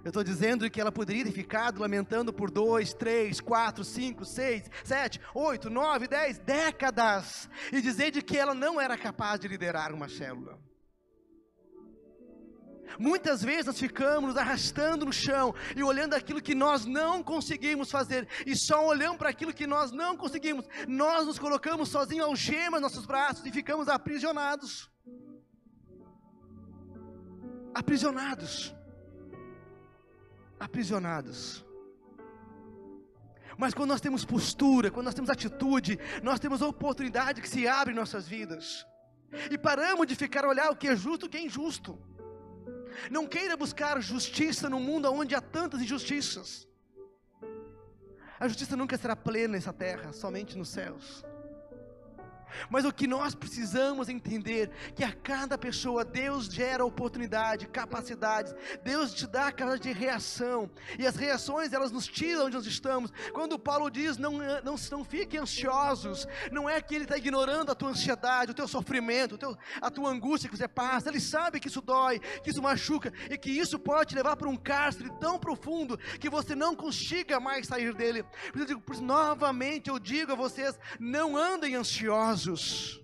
Eu estou dizendo que ela poderia ter ficado lamentando por dois, três, quatro, cinco, seis, sete, oito, nove, dez décadas e dizer de que ela não era capaz de liderar uma célula. Muitas vezes nós ficamos nos arrastando no chão e olhando aquilo que nós não conseguimos fazer, e só olhando para aquilo que nós não conseguimos, nós nos colocamos sozinhos algemas nos nossos braços e ficamos aprisionados. Aprisionados. Aprisionados. Mas quando nós temos postura, quando nós temos atitude, nós temos a oportunidade que se abre em nossas vidas. E paramos de ficar a olhar o que é justo e o que é injusto. Não queira buscar justiça no mundo onde há tantas injustiças. A justiça nunca será plena nessa terra, somente nos céus. Mas o que nós precisamos entender que a cada pessoa Deus gera oportunidade, capacidades. Deus te dá a de reação. E as reações elas nos tiram onde nós estamos. Quando Paulo diz não não, não fiquem ansiosos, não é que ele está ignorando a tua ansiedade, o teu sofrimento, o teu, a tua angústia que você passa. Ele sabe que isso dói, que isso machuca e que isso pode te levar para um cárcere tão profundo que você não consiga mais sair dele. Por isso novamente eu digo a vocês: não andem ansiosos ansiosos.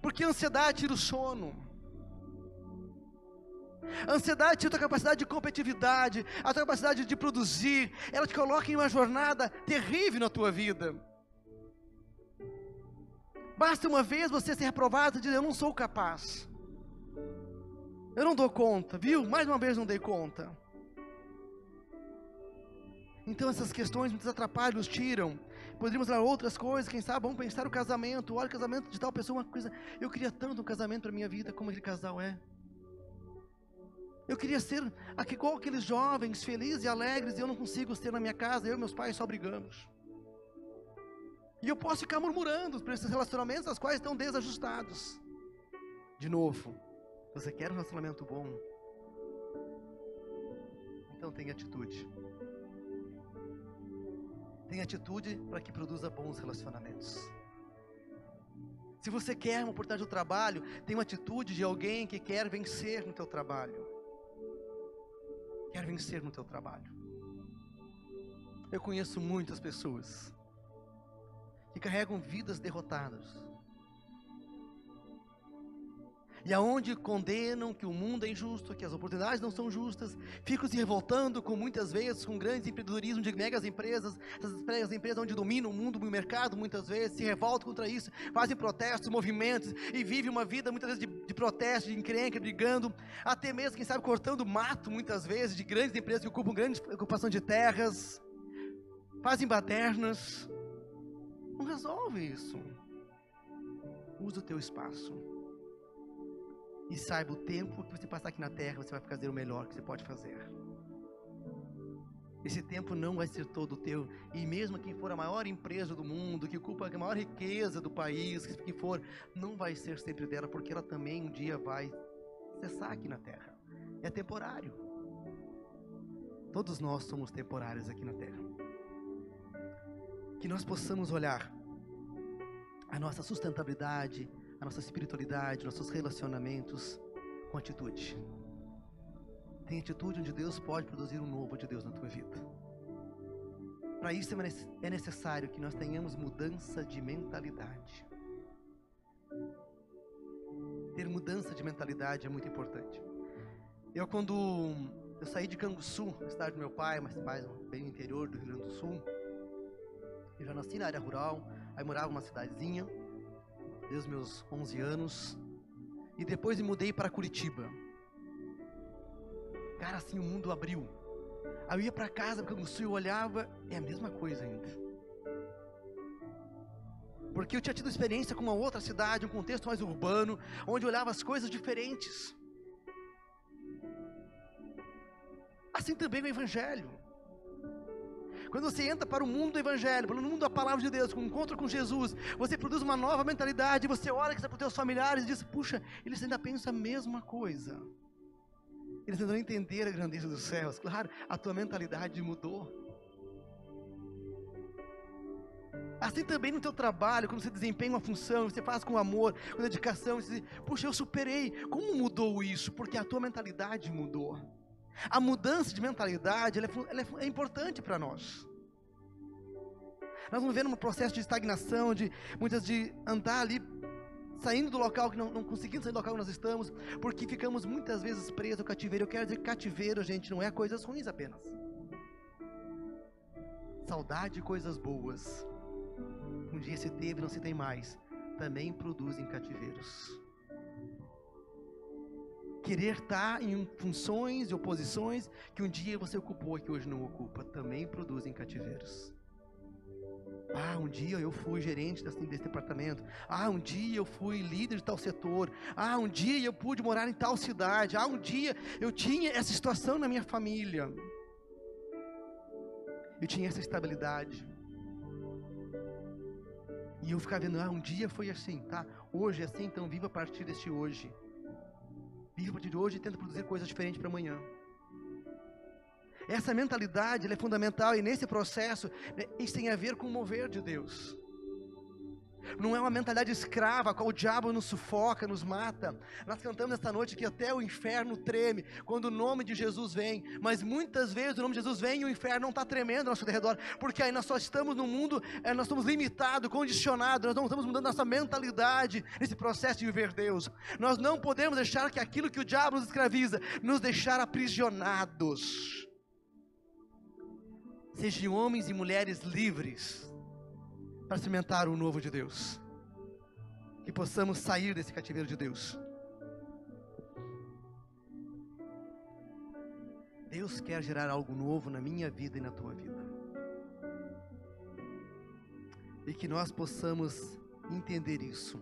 Porque a ansiedade tira o sono. A ansiedade tira a tua capacidade de competitividade, a tua capacidade de produzir. Ela te coloca em uma jornada terrível na tua vida. Basta uma vez você ser reprovado e dizer: Eu não sou capaz. Eu não dou conta, viu? Mais uma vez não dei conta. Então essas questões nos atrapalham, nos tiram. Poderíamos falar outras coisas, quem sabe, vamos pensar o casamento. Olha o casamento de tal pessoa, uma coisa. Eu queria tanto um casamento para minha vida como aquele casal é. Eu queria ser igual aqueles jovens felizes e alegres, e eu não consigo ser na minha casa, eu e meus pais só brigamos. E eu posso ficar murmurando por esses relacionamentos, as quais estão desajustados. De novo, você quer um relacionamento bom? Então tenha atitude. Tenha atitude para que produza bons relacionamentos. Se você quer uma oportunidade de trabalho, tenha uma atitude de alguém que quer vencer no teu trabalho. Quer vencer no teu trabalho. Eu conheço muitas pessoas que carregam vidas derrotadas. E aonde condenam que o mundo é injusto, que as oportunidades não são justas, ficam se revoltando com muitas vezes com grandes empreendedorismo de megas empresas, essas megas empresas onde dominam o mundo, o mercado muitas vezes, se revoltam contra isso, fazem protestos, movimentos e vivem uma vida muitas vezes de, de protesto, de encrenca, brigando, até mesmo, quem sabe, cortando mato muitas vezes de grandes empresas que ocupam grande ocupação de terras, fazem badernas. Não resolve isso. Usa o teu espaço e saiba o tempo que você passar aqui na terra, você vai fazer o melhor que você pode fazer. Esse tempo não vai ser todo teu, e mesmo quem for a maior empresa do mundo, que ocupa a maior riqueza do país, que for, não vai ser sempre dela, porque ela também um dia vai cessar aqui na terra. É temporário. Todos nós somos temporários aqui na terra. Que nós possamos olhar a nossa sustentabilidade, a nossa espiritualidade, nossos relacionamentos com atitude. Tem atitude onde Deus pode produzir um novo de Deus na tua vida. Para isso é necessário que nós tenhamos mudança de mentalidade. Ter mudança de mentalidade é muito importante. Eu quando eu saí de Canguçu, cidade do meu pai, mas mais bem no interior do Rio Grande do Sul, eu já nasci na área rural, aí morava numa cidadezinha, desde os meus 11 anos. E depois me mudei para Curitiba. Cara, assim o mundo abriu. Aí eu ia para casa, porque eu eu olhava, é a mesma coisa ainda. Porque eu tinha tido experiência com uma outra cidade, um contexto mais urbano, onde eu olhava as coisas diferentes. Assim também no Evangelho. Quando você entra para o mundo do Evangelho, para o mundo da palavra de Deus, com um encontro com Jesus, você produz uma nova mentalidade, você olha para os seus familiares e diz, puxa, eles ainda pensam a mesma coisa. Eles ainda não entenderam a grandeza dos céus. Claro, a tua mentalidade mudou. Assim também no teu trabalho, quando você desempenha uma função, você faz com amor, com dedicação, você diz, puxa, eu superei. Como mudou isso? Porque a tua mentalidade mudou. A mudança de mentalidade ela é, ela é, é importante para nós. Nós vamos vendo um processo de estagnação, de muitas de andar ali, saindo do local que não, não conseguimos sair do local que nós estamos, porque ficamos muitas vezes presos ao cativeiro. Eu quero dizer cativeiro, gente, não é coisas ruins apenas. Saudade e coisas boas. Um dia se teve, não se tem mais. Também produzem cativeiros querer estar em funções e oposições que um dia você ocupou e que hoje não ocupa, também produzem cativeiros. Ah, um dia eu fui gerente desse, desse, departamento. Ah, um dia eu fui líder de tal setor. Ah, um dia eu pude morar em tal cidade. Ah, um dia eu tinha essa situação na minha família. Eu tinha essa estabilidade. E eu ficava vendo, ah, um dia foi assim, tá? Hoje é assim, então viva a partir deste hoje. Viva a partir de hoje e tenta produzir coisas diferentes para amanhã. Essa mentalidade é fundamental e nesse processo né, isso tem a ver com o mover de Deus. Não é uma mentalidade escrava, qual o diabo nos sufoca, nos mata. Nós cantamos esta noite que até o inferno treme quando o nome de Jesus vem. Mas muitas vezes o nome de Jesus vem e o inferno não está tremendo ao nosso redor, porque aí nós só estamos no mundo, é, nós estamos limitados, condicionados, nós não estamos mudando nossa mentalidade nesse processo de viver Deus. Nós não podemos deixar que aquilo que o diabo nos escraviza nos deixar aprisionados. Sejam homens e mulheres livres para cimentar o novo de Deus. Que possamos sair desse cativeiro de Deus. Deus quer gerar algo novo na minha vida e na tua vida. E que nós possamos entender isso.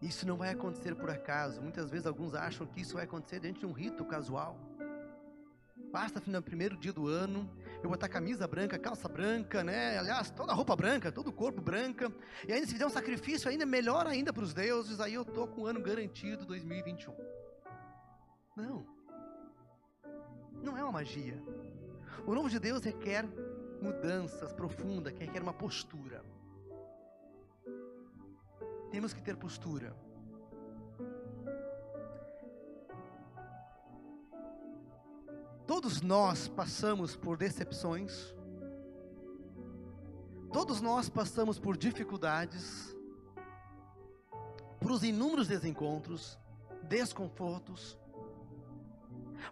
Isso não vai acontecer por acaso. Muitas vezes alguns acham que isso vai acontecer dentro de um rito casual. Basta no primeiro dia do ano eu botar camisa branca, calça branca, né? Aliás, toda roupa branca, todo o corpo branca. E ainda se fizer um sacrifício ainda melhor ainda para os deuses, aí eu tô com o ano garantido 2021. Não. Não é uma magia. O novo de Deus requer mudanças profundas, requer uma postura. Temos que ter postura. Todos nós passamos por decepções, todos nós passamos por dificuldades, para os inúmeros desencontros, desconfortos.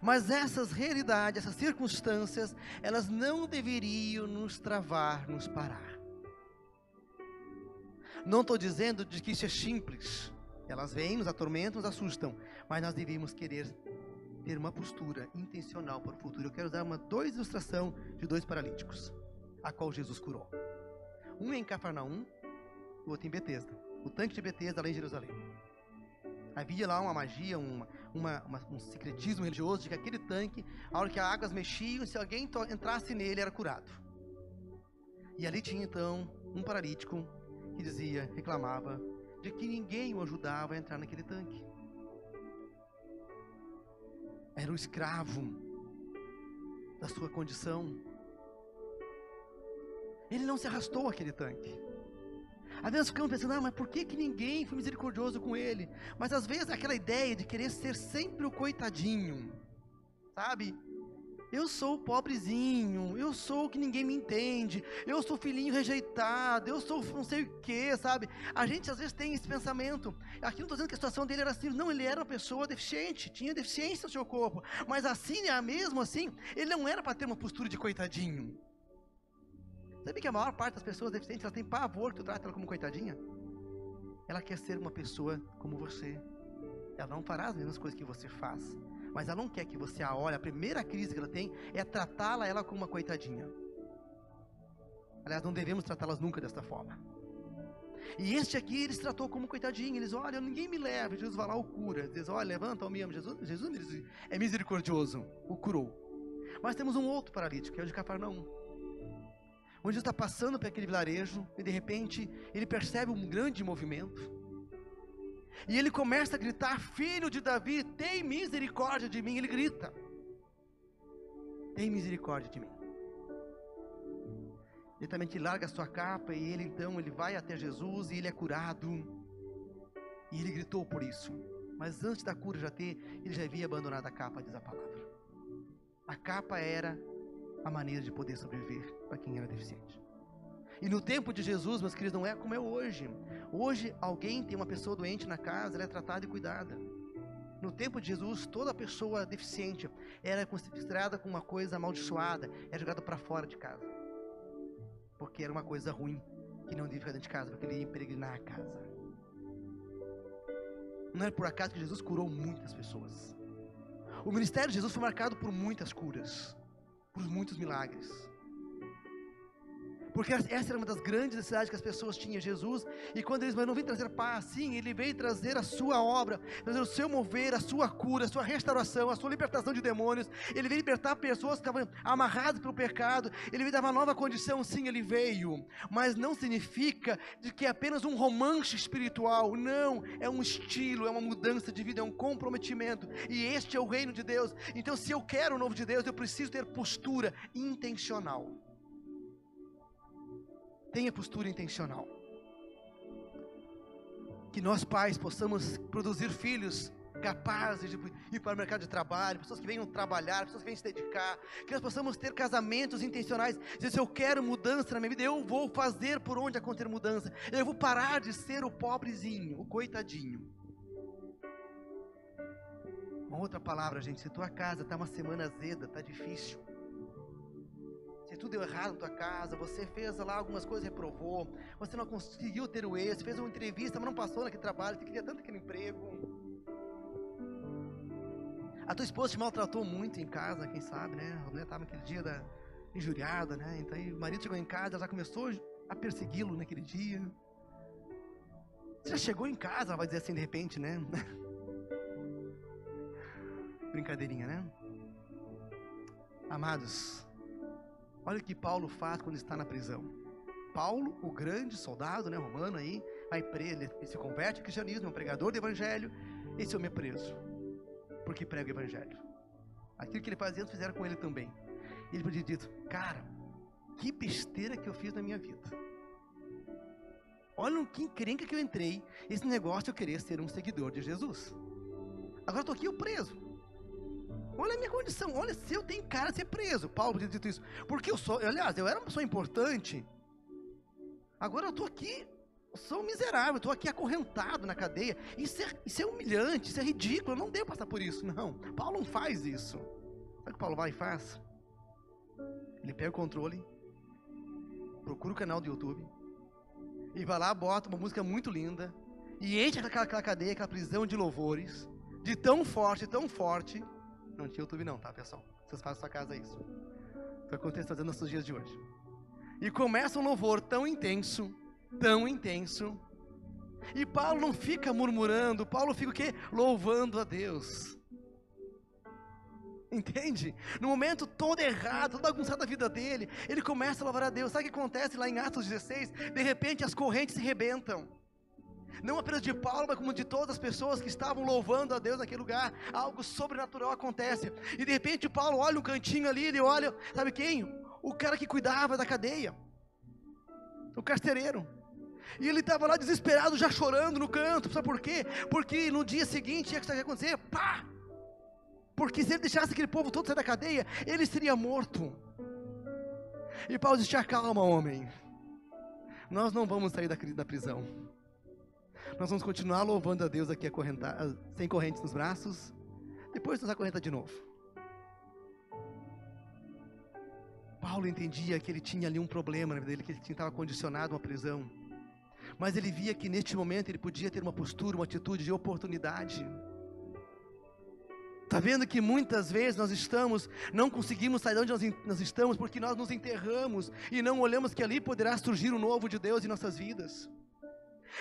Mas essas realidades, essas circunstâncias, elas não deveriam nos travar, nos parar. Não estou dizendo de que isso é simples. Elas vêm, nos atormentam, nos assustam. Mas nós devíamos querer ter uma postura intencional para o futuro. Eu quero dar uma dois ilustração de dois paralíticos, a qual Jesus curou. Um em Cafarnaum, o outro em Betesda. O tanque de Betesda, lá em Jerusalém. Havia lá uma magia, uma, uma, uma, um secretismo religioso de que aquele tanque, a hora que as águas mexiam, se alguém entrasse nele, era curado. E ali tinha então um paralítico que dizia, reclamava, de que ninguém o ajudava a entrar naquele tanque. Era o escravo da sua condição. Ele não se arrastou aquele tanque. Às vezes ficamos pensando, ah, mas por que, que ninguém foi misericordioso com ele? Mas às vezes aquela ideia de querer ser sempre o coitadinho, sabe? Eu sou o pobrezinho, eu sou o que ninguém me entende, eu sou o filhinho rejeitado, eu sou não sei o que, sabe? A gente às vezes tem esse pensamento. Aqui não estou dizendo que a situação dele era assim, não, ele era uma pessoa deficiente, tinha deficiência no seu corpo, mas assim, é mesmo assim, ele não era para ter uma postura de coitadinho. Sabe que a maior parte das pessoas deficientes, ela tem pavor que tu trata ela como coitadinha? Ela quer ser uma pessoa como você. Ela não fará as mesmas coisas que você faz mas ela não quer que você a olhe. A primeira crise que ela tem é tratá-la ela como uma coitadinha. Aliás, não devemos tratá-las nunca desta forma. E este aqui eles tratou como coitadinho. Eles, olha, ninguém me leva. Jesus vai lá, o cura. Diz, olha, levanta, o me Jesus, Jesus é misericordioso, o curou. Mas temos um outro paralítico, que é o de Cafarnaum. Onde Jesus está passando por aquele vilarejo e de repente ele percebe um grande movimento. E ele começa a gritar: Filho de Davi, tem misericórdia de mim. Ele grita: Tem misericórdia de mim. Ele também larga a sua capa e ele então ele vai até Jesus e ele é curado. E ele gritou por isso. Mas antes da cura já ter, ele já havia abandonado a capa, diz a palavra. A capa era a maneira de poder sobreviver para quem era deficiente. E no tempo de Jesus, meus queridos, não é como é hoje. Hoje, alguém tem uma pessoa doente na casa, ela é tratada e cuidada. No tempo de Jesus, toda pessoa deficiente era considerada como uma coisa amaldiçoada, era jogada para fora de casa. Porque era uma coisa ruim, que não devia ficar dentro de casa, porque ele ia peregrinar a casa. Não é por acaso que Jesus curou muitas pessoas. O ministério de Jesus foi marcado por muitas curas, por muitos milagres. Porque essa era uma das grandes necessidades que as pessoas tinham, Jesus. E quando eles não vem trazer paz, sim, ele veio trazer a sua obra, trazer o seu mover, a sua cura, a sua restauração, a sua libertação de demônios. Ele veio libertar pessoas que estavam amarradas pelo pecado. Ele veio dar uma nova condição, sim, ele veio. Mas não significa de que é apenas um romance espiritual. Não, é um estilo, é uma mudança de vida, é um comprometimento. E este é o reino de Deus. Então, se eu quero o novo de Deus, eu preciso ter postura intencional. Tenha postura intencional. Que nós pais possamos produzir filhos capazes de ir para o mercado de trabalho, pessoas que venham trabalhar, pessoas que venham se dedicar, que nós possamos ter casamentos intencionais, se eu quero mudança na minha vida, eu vou fazer por onde acontecer mudança, eu vou parar de ser o pobrezinho, o coitadinho. Uma outra palavra, gente, se tua casa está uma semana azeda, está difícil, tudo deu errado na tua casa, você fez lá algumas coisas, reprovou, você não conseguiu ter o êxito, fez uma entrevista, mas não passou naquele trabalho, você queria tanto aquele emprego. A tua esposa te maltratou muito em casa, quem sabe, né? A mulher estava naquele dia da injuriada, né? Então aí, o marido chegou em casa, ela já começou a persegui-lo naquele dia. Você já chegou em casa, ela vai dizer assim de repente, né? Brincadeirinha, né? Amados, Olha o que Paulo faz quando está na prisão. Paulo, o grande soldado né, romano aí, vai preso, ele se converte ao cristianismo, é um pregador do evangelho. Esse homem é preso, porque prega o evangelho. Aquilo que ele fazia, fizeram com ele também. Ele podia ter dito, cara, que besteira que eu fiz na minha vida. Olha que encrenca que eu entrei, esse negócio eu querer ser um seguidor de Jesus. Agora estou aqui eu preso. Olha a minha condição, olha se eu tenho cara de ser preso. Paulo podia ter dito isso. Porque eu sou, aliás, eu era uma pessoa importante. Agora eu estou aqui sou miserável, estou aqui acorrentado na cadeia. Isso é, isso é humilhante, isso é ridículo, eu não devo passar por isso. Não, Paulo não faz isso. Sabe o que Paulo vai e faz? Ele pega o controle, procura o canal do YouTube, e vai lá, bota uma música muito linda, e enche aquela, aquela cadeia, aquela prisão de louvores, de tão forte, tão forte. Não tinha YouTube não, tá pessoal? Vocês fazem sua casa isso. Foi o que eu fazendo nos dias de hoje. E começa um louvor tão intenso, tão intenso. E Paulo não fica murmurando, Paulo fica o quê? Louvando a Deus. Entende? No momento todo errado, todo bagunçado da vida dele, ele começa a louvar a Deus. Sabe o que acontece lá em Atos 16? De repente as correntes se rebentam. Não apenas de Paulo, mas como de todas as pessoas que estavam louvando a Deus naquele lugar. Algo sobrenatural acontece. E de repente Paulo olha um cantinho ali, ele olha, sabe quem? O cara que cuidava da cadeia. O carcereiro. E ele estava lá desesperado, já chorando no canto. Sabe por quê? Porque no dia seguinte ia acontecer, pá! Porque se ele deixasse aquele povo todo sair da cadeia, ele seria morto. E Paulo disse: Calma, homem. Nós não vamos sair da, da prisão. Nós vamos continuar louvando a Deus aqui sem correntes nos braços. Depois nos acorrenta de novo. Paulo entendia que ele tinha ali um problema na vida dele, que ele estava condicionado a uma prisão. Mas ele via que neste momento ele podia ter uma postura, uma atitude de oportunidade. Está vendo que muitas vezes nós estamos, não conseguimos sair de onde nós, nós estamos porque nós nos enterramos e não olhamos que ali poderá surgir o novo de Deus em nossas vidas.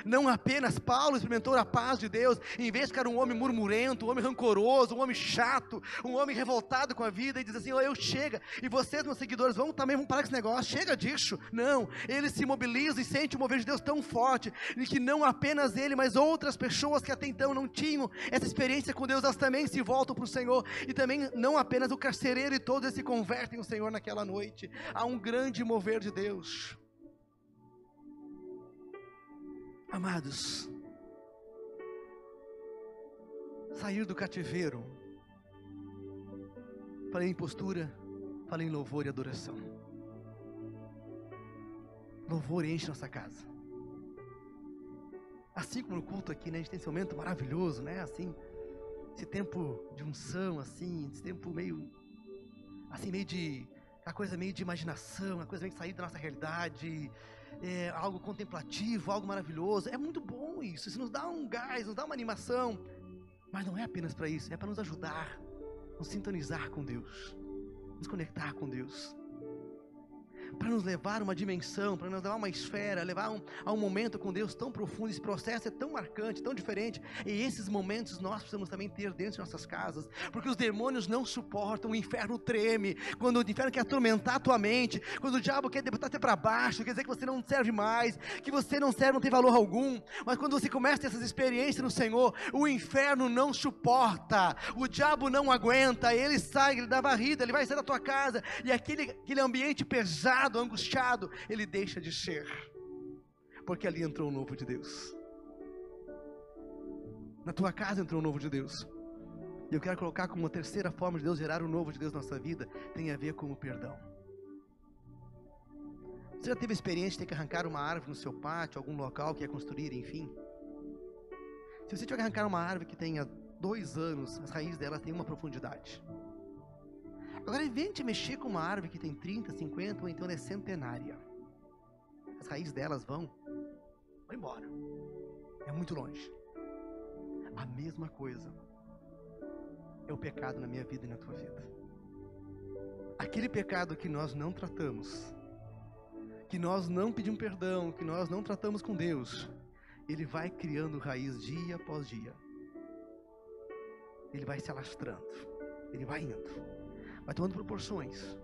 Não apenas Paulo experimentou a paz de Deus, em vez de ficar um homem murmurento, um homem rancoroso, um homem chato, um homem revoltado com a vida e diz assim: oh, eu chega, e vocês, meus seguidores, vão também, vão parar com esse negócio, chega disso. Não, ele se mobiliza e sente o mover de Deus tão forte, e que não apenas ele, mas outras pessoas que até então não tinham essa experiência com Deus, elas também se voltam para o Senhor, e também não apenas o carcereiro e todos se convertem ao Senhor naquela noite. Há um grande mover de Deus. Amados, sair do cativeiro, falei em postura, falei em louvor e adoração. Louvor enche nossa casa. Assim como no culto aqui, né, a gente tem esse momento maravilhoso, né? Assim, esse tempo de unção, assim, esse tempo meio, assim, meio de, a coisa meio de imaginação, a coisa meio de sair da nossa realidade, é, algo contemplativo, algo maravilhoso. É muito bom isso. Isso nos dá um gás, nos dá uma animação. Mas não é apenas para isso, é para nos ajudar, nos sintonizar com Deus, nos conectar com Deus para nos levar a uma dimensão, para nos levar a uma esfera, levar um, a um momento com Deus tão profundo. Esse processo é tão marcante, tão diferente. E esses momentos nós precisamos também ter dentro de nossas casas, porque os demônios não suportam, o inferno treme. Quando o inferno quer atormentar a tua mente, quando o diabo quer botar você para baixo, quer dizer que você não serve mais, que você não serve, não tem valor algum. Mas quando você começa essas experiências no Senhor, o inferno não suporta, o diabo não aguenta, ele sai, ele dá varrida, ele vai sair da tua casa, e aquele, aquele ambiente pesado angustiado, ele deixa de ser, porque ali entrou o novo de Deus. Na tua casa entrou o novo de Deus. E eu quero colocar como uma terceira forma de Deus gerar o novo de Deus na nossa vida, tem a ver com o perdão. Você já teve a experiência de ter que arrancar uma árvore no seu pátio, algum local que ia construir, enfim? Se você tiver que arrancar uma árvore que tenha dois anos, as raízes dela têm uma profundidade. Agora, invente mexer com uma árvore que tem 30, 50 ou então é centenária. As raízes delas vão, vão embora. É muito longe. A mesma coisa é o pecado na minha vida e na tua vida. Aquele pecado que nós não tratamos, que nós não pedimos perdão, que nós não tratamos com Deus, ele vai criando raiz dia após dia. Ele vai se alastrando, ele vai indo vai tomando proporções.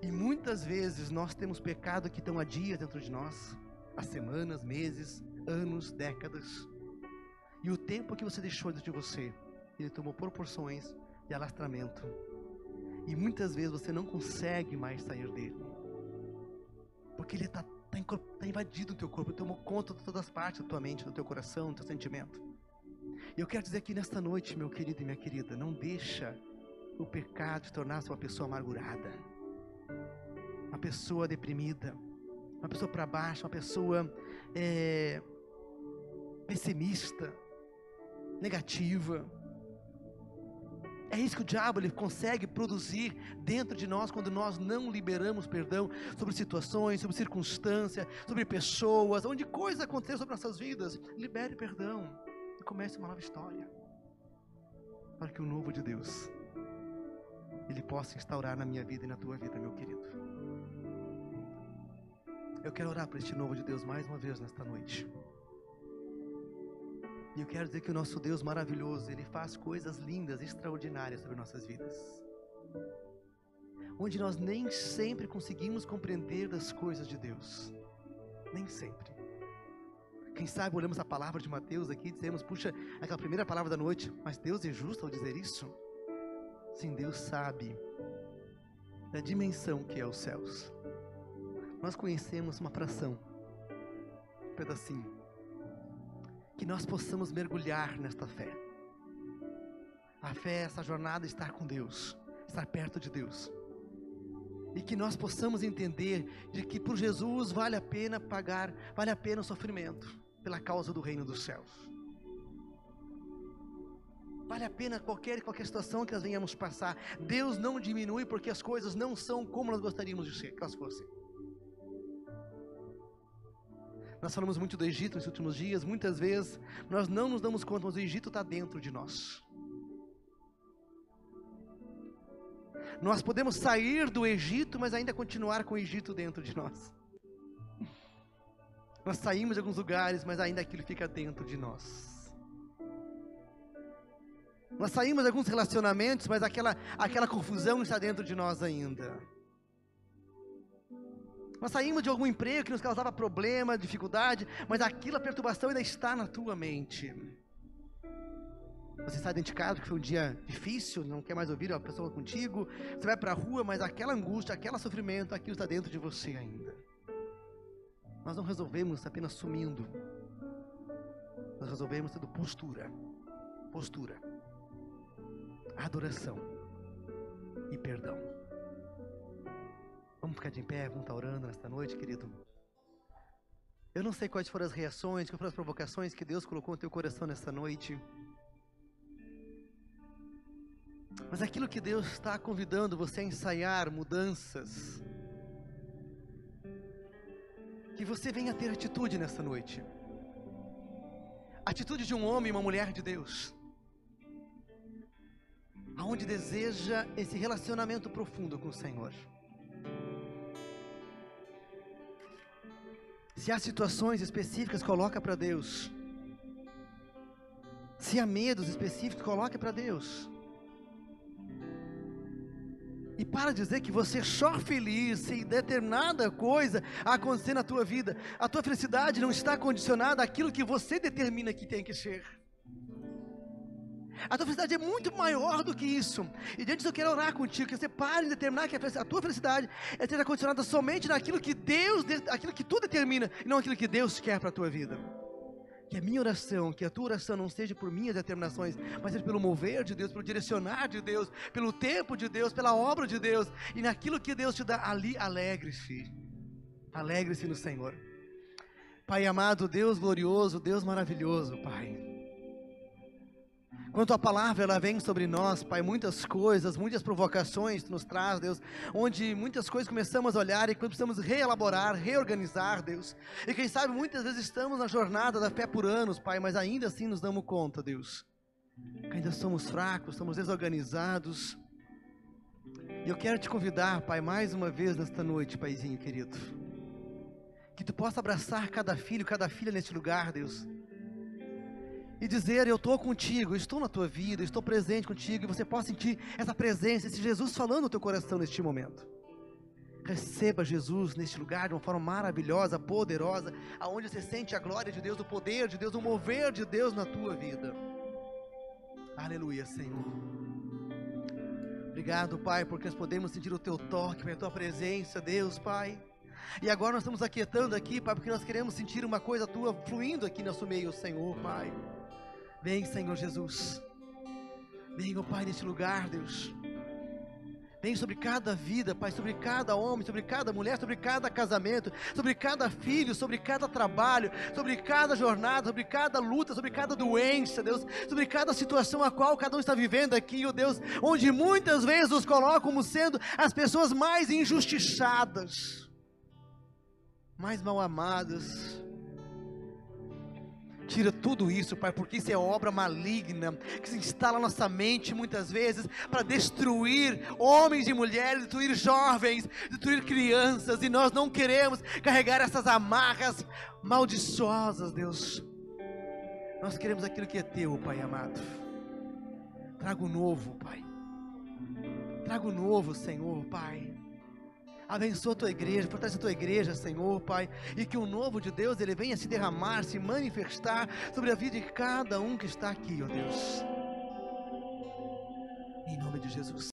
E muitas vezes nós temos pecado que estão há dias dentro de nós, há semanas, meses, anos, décadas. E o tempo que você deixou dentro de você, ele tomou proporções de alastramento. E muitas vezes você não consegue mais sair dele. Porque ele está tá, tá invadido no teu corpo, tomou conta de todas as partes da tua mente, do teu coração, do teu sentimento. E eu quero dizer aqui nesta noite, meu querido e minha querida, não deixa o pecado tornasse uma pessoa amargurada, uma pessoa deprimida, uma pessoa para baixo, uma pessoa é, pessimista, negativa. É isso que o diabo ele consegue produzir dentro de nós quando nós não liberamos perdão sobre situações, sobre circunstâncias, sobre pessoas, onde coisas acontecem sobre nossas vidas. Libere perdão e comece uma nova história. Para que o novo de Deus ele possa instaurar na minha vida e na tua vida, meu querido. Eu quero orar para este novo de Deus mais uma vez nesta noite. E eu quero dizer que o nosso Deus maravilhoso, Ele faz coisas lindas, extraordinárias sobre nossas vidas. Onde nós nem sempre conseguimos compreender das coisas de Deus. Nem sempre. Quem sabe olhamos a palavra de Mateus aqui e dizemos, puxa, aquela primeira palavra da noite, mas Deus é justo ao dizer isso? Sim, Deus sabe da dimensão que é os céus. Nós conhecemos uma fração, um pedacinho que nós possamos mergulhar nesta fé. A fé é essa jornada de estar com Deus, estar perto de Deus. E que nós possamos entender de que por Jesus vale a pena pagar, vale a pena o sofrimento pela causa do reino dos céus. Vale a pena qualquer qualquer situação que nós venhamos passar. Deus não diminui porque as coisas não são como nós gostaríamos de ser, que elas fossem. Nós falamos muito do Egito nos últimos dias, muitas vezes nós não nos damos conta, mas o Egito está dentro de nós. Nós podemos sair do Egito, mas ainda continuar com o Egito dentro de nós. Nós saímos de alguns lugares, mas ainda aquilo fica dentro de nós. Nós saímos de alguns relacionamentos, mas aquela, aquela confusão está dentro de nós ainda. Nós saímos de algum emprego que nos causava problema, dificuldade, mas aquilo, a perturbação ainda está na tua mente. Você sai dentro de casa que foi um dia difícil, não quer mais ouvir a pessoa contigo. Você vai para a rua, mas aquela angústia, aquele sofrimento, aquilo está dentro de você ainda. Nós não resolvemos apenas sumindo. Nós resolvemos tendo postura. Postura. Adoração e perdão. Vamos ficar de pé, vamos estar orando nesta noite, querido. Eu não sei quais foram as reações, quais foram as provocações que Deus colocou no teu coração nesta noite. Mas aquilo que Deus está convidando você a ensaiar mudanças. Que você venha ter atitude nesta noite. Atitude de um homem e uma mulher de Deus. Aonde deseja esse relacionamento profundo com o Senhor. Se há situações específicas, coloca para Deus. Se há medos específicos, coloca para Deus. E para dizer que você é só feliz se determinada coisa acontecer na tua vida. A tua felicidade não está condicionada àquilo que você determina que tem que ser. A tua felicidade é muito maior do que isso. E diante disso eu quero orar contigo, que você pare de determinar que a tua felicidade esteja condicionada somente naquilo que Deus, aquilo que tu determina, e não aquilo que Deus quer para a tua vida. Que a minha oração, que a tua oração não seja por minhas determinações, mas seja pelo mover de Deus, pelo direcionar de Deus, pelo tempo de Deus, pela obra de Deus, e naquilo que Deus te dá, ali alegre-se. Alegre-se no Senhor. Pai amado, Deus glorioso, Deus maravilhoso, Pai. Quando a palavra ela vem sobre nós, Pai, muitas coisas, muitas provocações nos traz, Deus, onde muitas coisas começamos a olhar e precisamos reelaborar, reorganizar, Deus. E quem sabe muitas vezes estamos na jornada da fé por anos, Pai, mas ainda assim nos damos conta, Deus. Que ainda somos fracos, somos desorganizados. E eu quero te convidar, Pai, mais uma vez nesta noite, Paizinho querido. Que tu possa abraçar cada filho, cada filha neste lugar, Deus e dizer: Eu estou contigo, estou na tua vida, estou presente contigo, e você possa sentir essa presença, esse Jesus falando no teu coração neste momento. Receba Jesus neste lugar de uma forma maravilhosa, poderosa, aonde você sente a glória de Deus, o poder de Deus, o mover de Deus na tua vida. Aleluia, Senhor. Obrigado, Pai, porque nós podemos sentir o teu toque, a tua presença, Deus, Pai. E agora nós estamos aquietando aqui, Pai, porque nós queremos sentir uma coisa tua fluindo aqui no nosso meio, Senhor, Pai. Vem, Senhor Jesus. Vem, ó Pai, nesse lugar, Deus. Vem sobre cada vida, Pai, sobre cada homem, sobre cada mulher, sobre cada casamento, sobre cada filho, sobre cada trabalho, sobre cada jornada, sobre cada luta, sobre cada doença, Deus, sobre cada situação a qual cada um está vivendo aqui, ó Deus, onde muitas vezes nos colocam como sendo as pessoas mais injustiçadas, mais mal amadas, Tira tudo isso, Pai, porque isso é obra maligna que se instala na nossa mente muitas vezes para destruir homens e mulheres, destruir jovens, destruir crianças, e nós não queremos carregar essas amarras maldiçosas, Deus. Nós queremos aquilo que é teu, Pai amado. Traga o novo, Pai. Traga o novo, Senhor, Pai. Abençoa a tua igreja, protege a tua igreja, Senhor, Pai, e que o novo de Deus ele venha se derramar, se manifestar sobre a vida de cada um que está aqui, ó Deus. Em nome de Jesus.